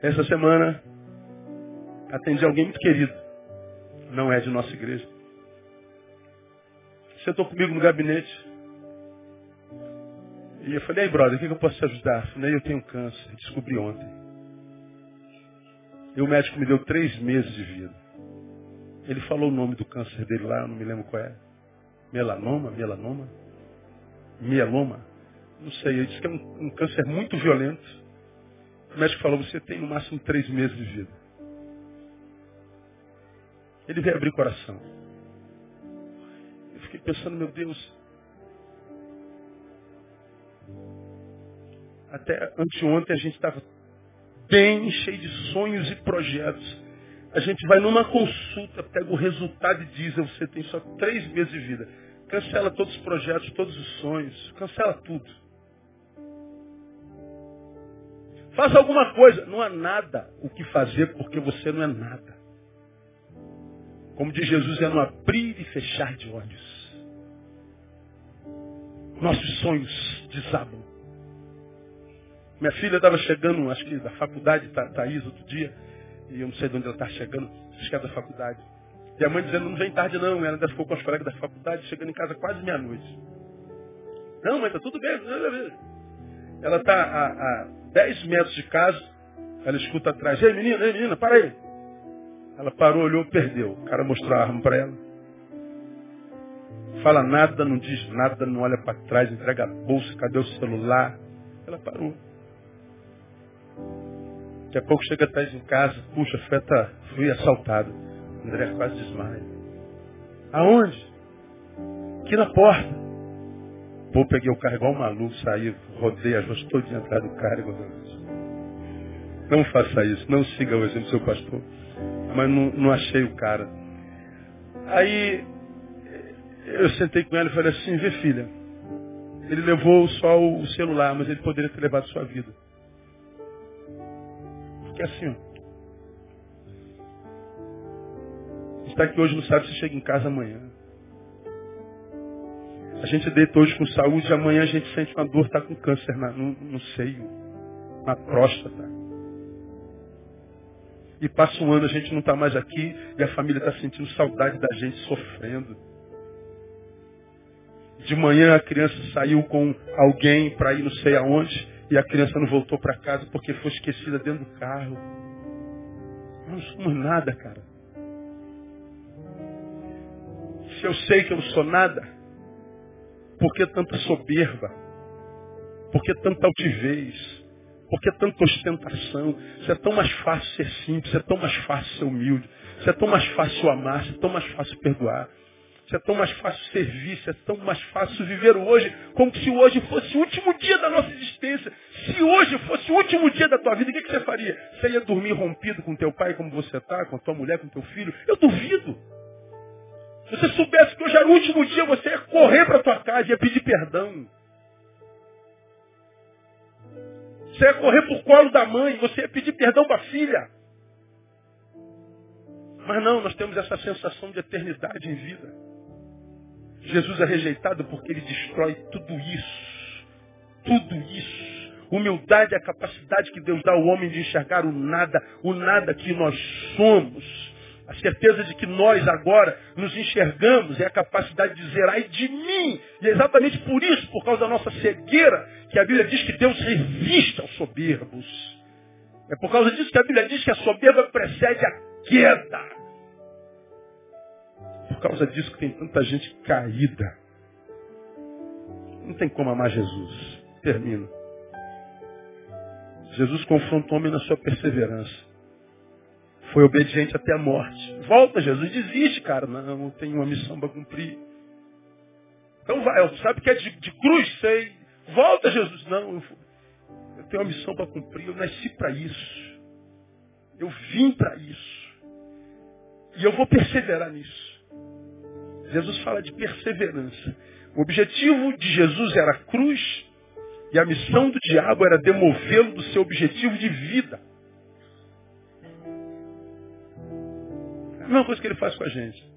Essa semana atendi alguém muito querido. Não é de nossa igreja. Sentou comigo no gabinete. E eu falei, aí brother, o que eu posso te ajudar? Falei, eu tenho câncer, descobri ontem. E o médico me deu três meses de vida. Ele falou o nome do câncer dele lá, não me lembro qual é. Melanoma, melanoma, mieloma. Não sei, ele disse que é um, um câncer muito violento. O médico falou, você tem no máximo três meses de vida. Ele veio abrir coração. Eu fiquei pensando, meu Deus. Até anteontem a gente estava bem cheio de sonhos e projetos. A gente vai numa consulta, pega o resultado e diz, você tem só três meses de vida. Cancela todos os projetos, todos os sonhos. Cancela tudo. Faça alguma coisa. Não há nada o que fazer porque você não é nada. Como diz Jesus, é no abrir e fechar de olhos. Nossos sonhos desabam. Minha filha estava chegando, acho que da faculdade, Thaís, outro dia, e eu não sei de onde ela está chegando, acho que é da faculdade. E a mãe dizendo, não vem tarde não, ela ainda ficou com os colegas da faculdade, chegando em casa quase meia-noite. Não, mãe, está tudo bem. Ela está a, a 10 metros de casa, ela escuta atrás, ei menina, ei menina, para aí. Ela parou, olhou, perdeu. O cara mostrou a arma para ela. Fala nada, não diz nada, não olha para trás, entrega a bolsa, cadê o celular? Ela parou. Daqui a pouco chega atrás em casa, puxa, feta, fui assaltado. André quase desmaia. Aonde? Aqui na porta. Pô, peguei o carro igual um maluco, saí, rodei as ruas todinha atrás do carro. Não faça isso, não siga o exemplo do seu pastor mas não, não achei o cara. Aí eu sentei com ela e falei assim, vê filha, ele levou só o celular, mas ele poderia ter levado sua vida. Porque assim, ó, está aqui hoje não sabe se chega em casa amanhã. A gente deita hoje com saúde, amanhã a gente sente uma dor, está com câncer no, no seio, na próstata. E passa um ano, a gente não está mais aqui e a família está sentindo saudade da gente, sofrendo. De manhã a criança saiu com alguém para ir não sei aonde e a criança não voltou para casa porque foi esquecida dentro do carro. Não somos nada, cara. Se eu sei que eu não sou nada, por que tanta soberba? Por que tanta altivez? Por que tanta ostentação? Isso é tão mais fácil ser simples, é tão mais fácil ser humilde, isso é tão mais fácil amar, isso é tão mais fácil perdoar. Isso é tão mais fácil servir, isso é tão mais fácil viver hoje, como se hoje fosse o último dia da nossa existência. Se hoje fosse o último dia da tua vida, o que, que você faria? Você ia dormir rompido com teu pai como você está, com a tua mulher, com teu filho? Eu duvido. Se você soubesse que hoje era o último dia, você ia correr para a tua casa, ia pedir perdão. Você ia correr por colo da mãe, você ia pedir perdão para a filha. Mas não, nós temos essa sensação de eternidade em vida. Jesus é rejeitado porque ele destrói tudo isso. Tudo isso. Humildade é a capacidade que Deus dá ao homem de enxergar o nada, o nada que nós somos. A certeza de que nós agora nos enxergamos é a capacidade de dizer, ai de mim. E é exatamente por isso, por causa da nossa cegueira, que a Bíblia diz que Deus resiste aos soberbos. É por causa disso que a Bíblia diz que a soberba precede a queda. Por causa disso que tem tanta gente caída. Não tem como amar Jesus. Termino. Jesus confronta o homem na sua perseverança. Foi obediente até a morte. Volta, Jesus, desiste, cara. Não, não tenho uma missão para cumprir. Então vai, sabe que é de, de cruz, sei. Volta, Jesus. Não, eu, eu tenho uma missão para cumprir. Eu nasci para isso. Eu vim para isso. E eu vou perseverar nisso. Jesus fala de perseverança. O objetivo de Jesus era a cruz e a missão do diabo era demovê-lo do seu objetivo de vida. A mesma coisa que ele faz com a gente.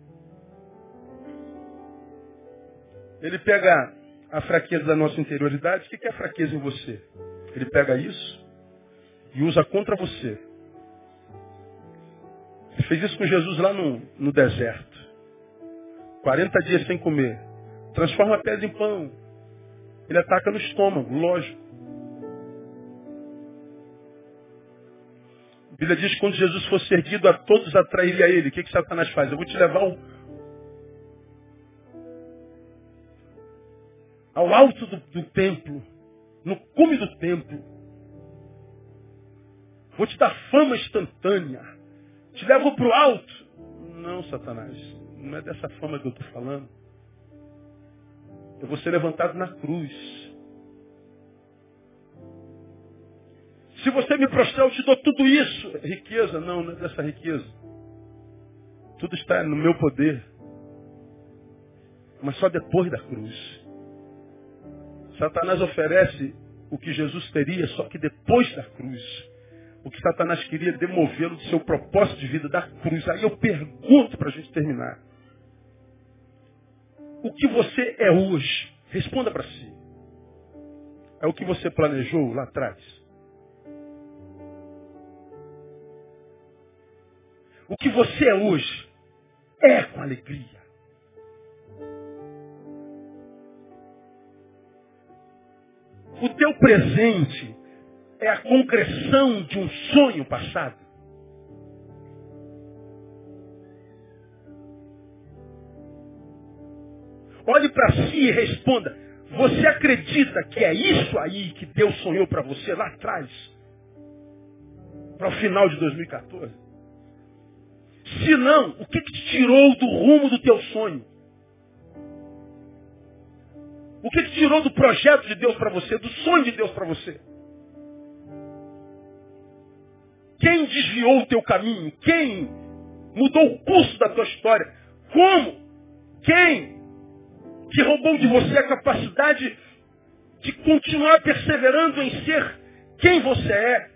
Ele pega a fraqueza da nossa interioridade. O que é a fraqueza em você? Ele pega isso e usa contra você. Ele fez isso com Jesus lá no, no deserto. 40 dias sem comer. Transforma pés em pão. Ele ataca no estômago, lógico. A Bíblia diz que quando Jesus fosse erguido, a todos atrairia a ele. O que, que Satanás faz? Eu vou te levar ao, ao alto do, do templo, no cume do templo. Vou te dar fama instantânea. Te levo para o alto. Não, Satanás. Não é dessa fama que eu estou falando. Eu vou ser levantado na cruz. Se você me prostrar, eu te dou tudo isso. Riqueza? Não, não é dessa riqueza. Tudo está no meu poder. Mas só depois da cruz. Satanás oferece o que Jesus teria, só que depois da cruz. O que Satanás queria demovê-lo do seu propósito de vida da cruz. Aí eu pergunto para a gente terminar o que você é hoje? Responda para si. É o que você planejou lá atrás? O que você é hoje é com alegria. O teu presente é a concreção de um sonho passado. Olhe para si e responda. Você acredita que é isso aí que Deus sonhou para você lá atrás? Para o final de 2014? Se não, o que, que te tirou do rumo do teu sonho? O que, que te tirou do projeto de Deus para você, do sonho de Deus para você? Quem desviou o teu caminho? Quem mudou o curso da tua história? Como? Quem que roubou de você a capacidade de continuar perseverando em ser quem você é,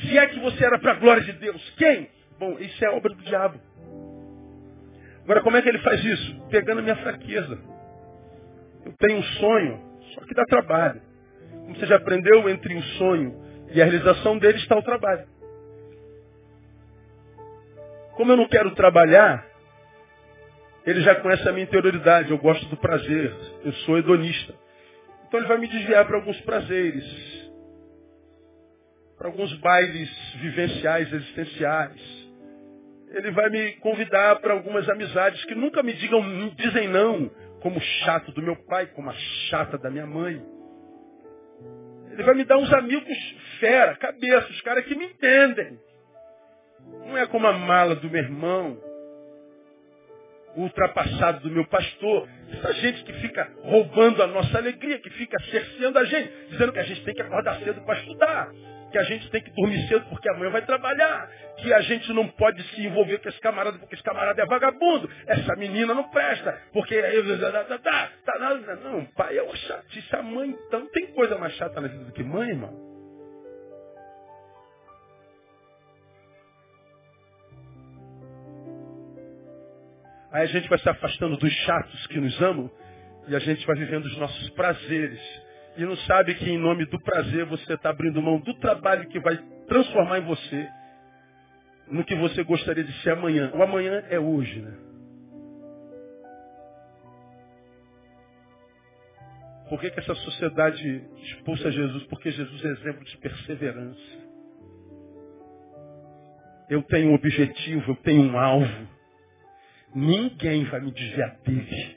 se é que você era para a glória de Deus. Quem? Bom, isso é obra do diabo. Agora, como é que ele faz isso? Pegando a minha fraqueza. Eu tenho um sonho, só que dá trabalho. Como você já aprendeu, entre o sonho e a realização dele está o trabalho. Como eu não quero trabalhar, ele já conhece a minha interioridade, eu gosto do prazer, eu sou hedonista. Então ele vai me desviar para alguns prazeres, para alguns bailes vivenciais, existenciais. Ele vai me convidar para algumas amizades que nunca me digam, dizem não, como o chato do meu pai, como a chata da minha mãe. Ele vai me dar uns amigos fera, cabeça, os caras que me entendem. Não é como a mala do meu irmão, ultrapassado do meu pastor, essa gente que fica roubando a nossa alegria, que fica cerceando a gente, dizendo que a gente tem que acordar cedo para estudar, que a gente tem que dormir cedo porque amanhã vai trabalhar, que a gente não pode se envolver com esse camarada porque esse camarada é vagabundo, essa menina não presta, porque não, pai é uma chatice, a mãe então tem coisa mais chata na vida do que mãe, irmão. Aí a gente vai se afastando dos chatos que nos amam e a gente vai vivendo os nossos prazeres. E não sabe que em nome do prazer você está abrindo mão do trabalho que vai transformar em você no que você gostaria de ser amanhã. O amanhã é hoje, né? Por que, que essa sociedade expulsa Jesus? Porque Jesus é exemplo de perseverança. Eu tenho um objetivo, eu tenho um alvo. Ninguém vai me desviar dele.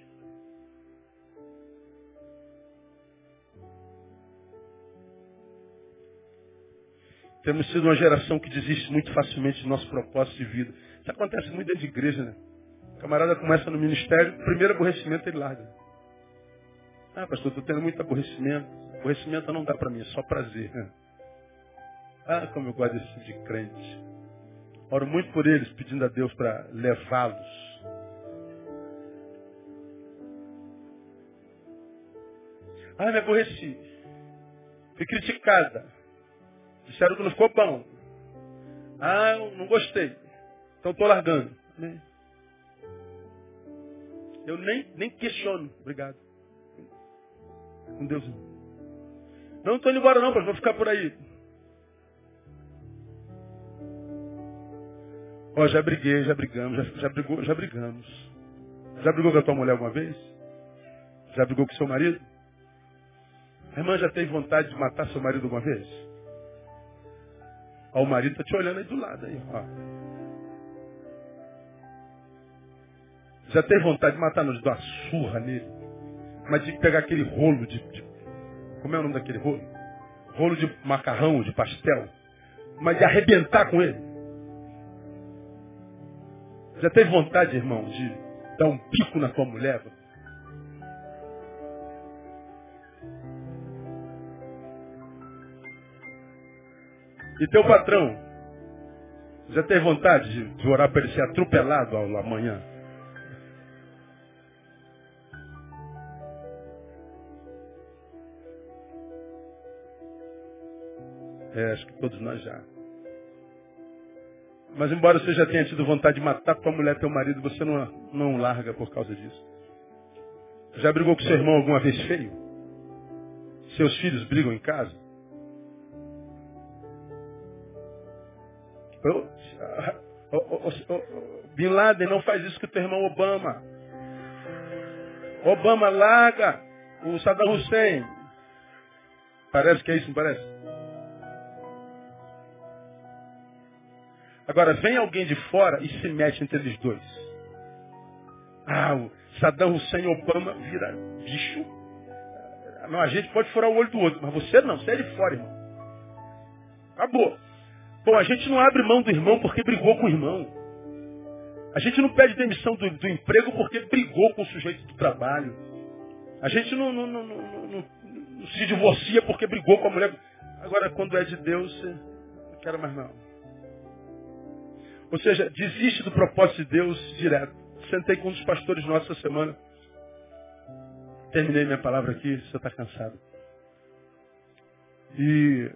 Temos sido uma geração que desiste muito facilmente do nosso propósito de vida. Isso acontece muito dentro de igreja, né? O camarada começa no ministério, primeiro aborrecimento ele larga. Ah, pastor, estou tendo muito aborrecimento. Aborrecimento não dá para mim, é só prazer. Ah, como eu gosto desse tipo de crente. Oro muito por eles, pedindo a Deus para levá-los Ah, me aborreci. Fui criticada. Disseram que não ficou bom. Ah, não gostei. Então estou largando. Eu nem, nem questiono. Obrigado. Com Deus. Não estou indo embora não, vou ficar por aí. Ó, já briguei, já brigamos, já, já, brigou, já brigamos. Já brigou com a tua mulher alguma vez? Já brigou com seu marido? A irmã já teve vontade de matar seu marido alguma vez? Ó, o marido está te olhando aí do lado. Aí, ó. Já teve vontade de matar, não, de dar uma surra nele. Mas de pegar aquele rolo de, de. Como é o nome daquele rolo? Rolo de macarrão, de pastel. Mas de arrebentar com ele. Já teve vontade, irmão, de dar um pico na tua mulher? E teu patrão, já teve vontade de, de orar para ele ser atropelado amanhã? É, acho que todos nós já. Mas embora você já tenha tido vontade de matar tua mulher, teu marido, você não, não larga por causa disso. Já brigou com seu irmão alguma vez feio? Seus filhos brigam em casa? Bin Laden não faz isso com o teu irmão Obama. Obama larga o Saddam Hussein. Parece que é isso, não parece? Agora, vem alguém de fora e se mete entre eles dois. Ah, o Saddam Hussein e Obama vira bicho. Não, a gente pode furar o olho do outro, mas você não, você é de fora, irmão. Acabou. A gente não abre mão do irmão porque brigou com o irmão. A gente não pede demissão do, do emprego porque brigou com o sujeito do trabalho. A gente não, não, não, não, se divorcia porque brigou com a mulher. Agora, quando é de Deus, não quero mais não. Ou seja, desiste do propósito de Deus direto. Sentei com um dos pastores nossos essa semana. Terminei minha palavra aqui, você está cansado. E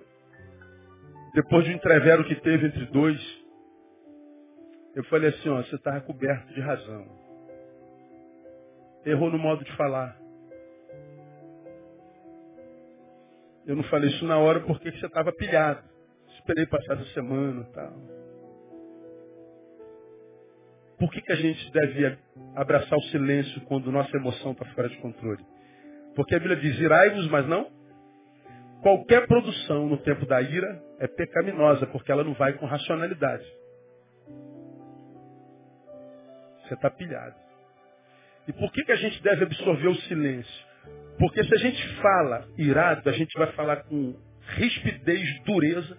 depois de um entrevero que teve entre dois, eu falei assim, ó, você estava coberto de razão. Errou no modo de falar. Eu não falei isso na hora porque você estava pilhado. Esperei passar essa semana e tal. Por que, que a gente deve abraçar o silêncio quando nossa emoção está fora de controle? Porque a Bíblia diz, irai-vos, mas não Qualquer produção no tempo da ira é pecaminosa, porque ela não vai com racionalidade. Você está pilhado. E por que, que a gente deve absorver o silêncio? Porque se a gente fala irado, a gente vai falar com rispidez, dureza,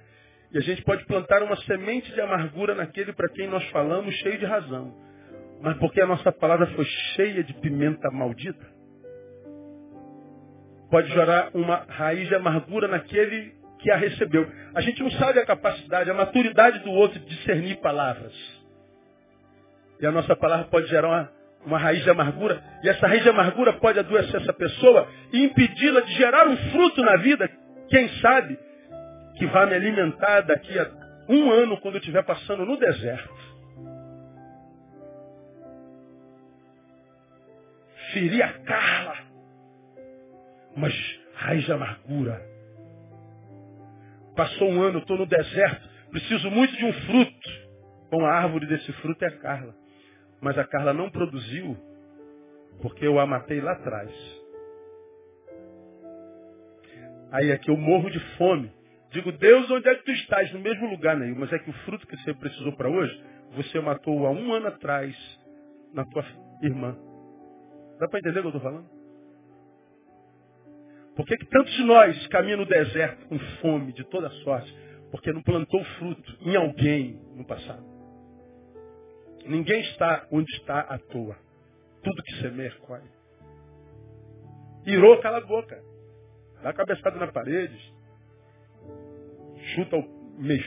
e a gente pode plantar uma semente de amargura naquele para quem nós falamos, cheio de razão. Mas porque a nossa palavra foi cheia de pimenta maldita, pode gerar uma raiz de amargura naquele que a recebeu. A gente não sabe a capacidade, a maturidade do outro de discernir palavras. E a nossa palavra pode gerar uma, uma raiz de amargura. E essa raiz de amargura pode adoecer essa pessoa e impedi-la de gerar um fruto na vida, quem sabe, que vai me alimentar daqui a um ano quando eu estiver passando no deserto. Ferir a Carla. Mas raiz de amargura. Passou um ano, estou no deserto, preciso muito de um fruto. Bom, a árvore desse fruto é a Carla. Mas a Carla não produziu porque eu a matei lá atrás. Aí aqui eu morro de fome. Digo, Deus, onde é que tu estás? No mesmo lugar, Neil. Mas é que o fruto que você precisou para hoje, você matou há um ano atrás na tua irmã. Dá para entender o que eu estou falando? Por que, que tantos de nós caminham no deserto com fome de toda sorte? Porque não plantou fruto em alguém no passado. Ninguém está onde está à toa. Tudo que semeia colhe. Irou, cala a boca. Dá a cabeçada na parede. Chuta o meio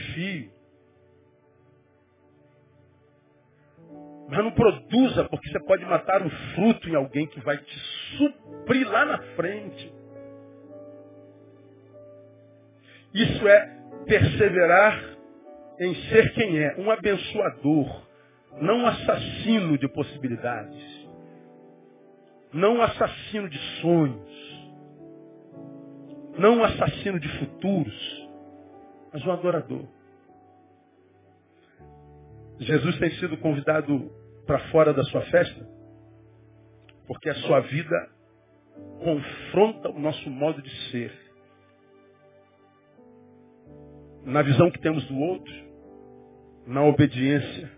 Mas não produza, porque você pode matar um fruto em alguém que vai te suprir lá na frente. Isso é perseverar em ser quem é, um abençoador, não um assassino de possibilidades, não um assassino de sonhos, não um assassino de futuros, mas um adorador. Jesus tem sido convidado para fora da sua festa, porque a sua vida confronta o nosso modo de ser na visão que temos do outro, na obediência,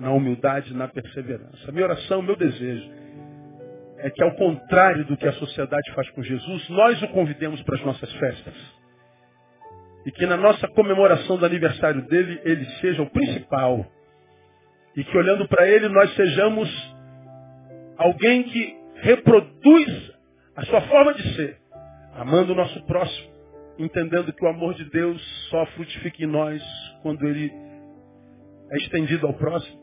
na humildade, na perseverança. Minha oração, meu desejo, é que ao contrário do que a sociedade faz com Jesus, nós o convidemos para as nossas festas. E que na nossa comemoração do aniversário dele, ele seja o principal. E que olhando para ele, nós sejamos alguém que reproduz a sua forma de ser, amando o nosso próximo, entendendo que o amor de Deus só frutifica em nós quando ele é estendido ao próximo.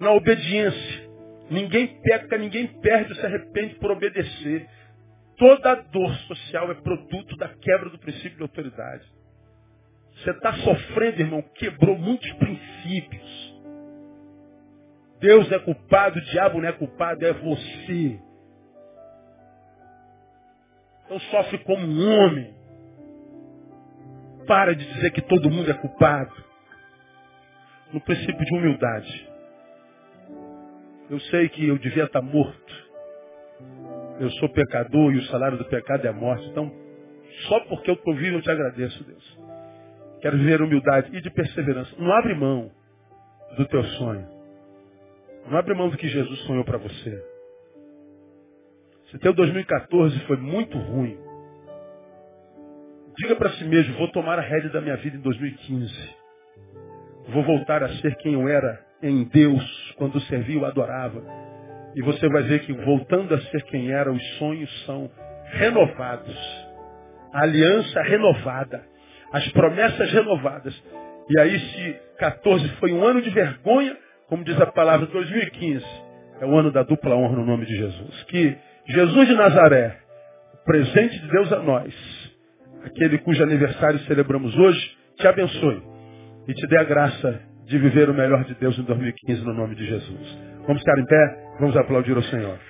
Na obediência. Ninguém peca, ninguém perde se arrepende por obedecer. Toda dor social é produto da quebra do princípio de autoridade. Você está sofrendo, irmão, quebrou muitos princípios. Deus é culpado, o diabo não é culpado, é você. Então sofre como um homem. Para de dizer que todo mundo é culpado. No princípio de humildade. Eu sei que eu devia estar morto. Eu sou pecador e o salário do pecado é a morte. Então, só porque eu estou vivo eu te agradeço, Deus. Quero viver humildade e de perseverança. Não abre mão do teu sonho. Não abre mão do que Jesus sonhou para você. Se teu 2014 foi muito ruim, diga para si mesmo, vou tomar a rédea da minha vida em 2015. Vou voltar a ser quem eu era em Deus, quando servia o adorava. E você vai ver que voltando a ser quem era, os sonhos são renovados. A aliança renovada. As promessas renovadas. E aí se 14 foi um ano de vergonha, como diz a palavra 2015, é o ano da dupla honra no nome de Jesus. Que Jesus de Nazaré, presente de Deus a nós, aquele cujo aniversário celebramos hoje, te abençoe e te dê a graça de viver o melhor de Deus em 2015 no nome de Jesus. Vamos ficar em pé, vamos aplaudir o Senhor.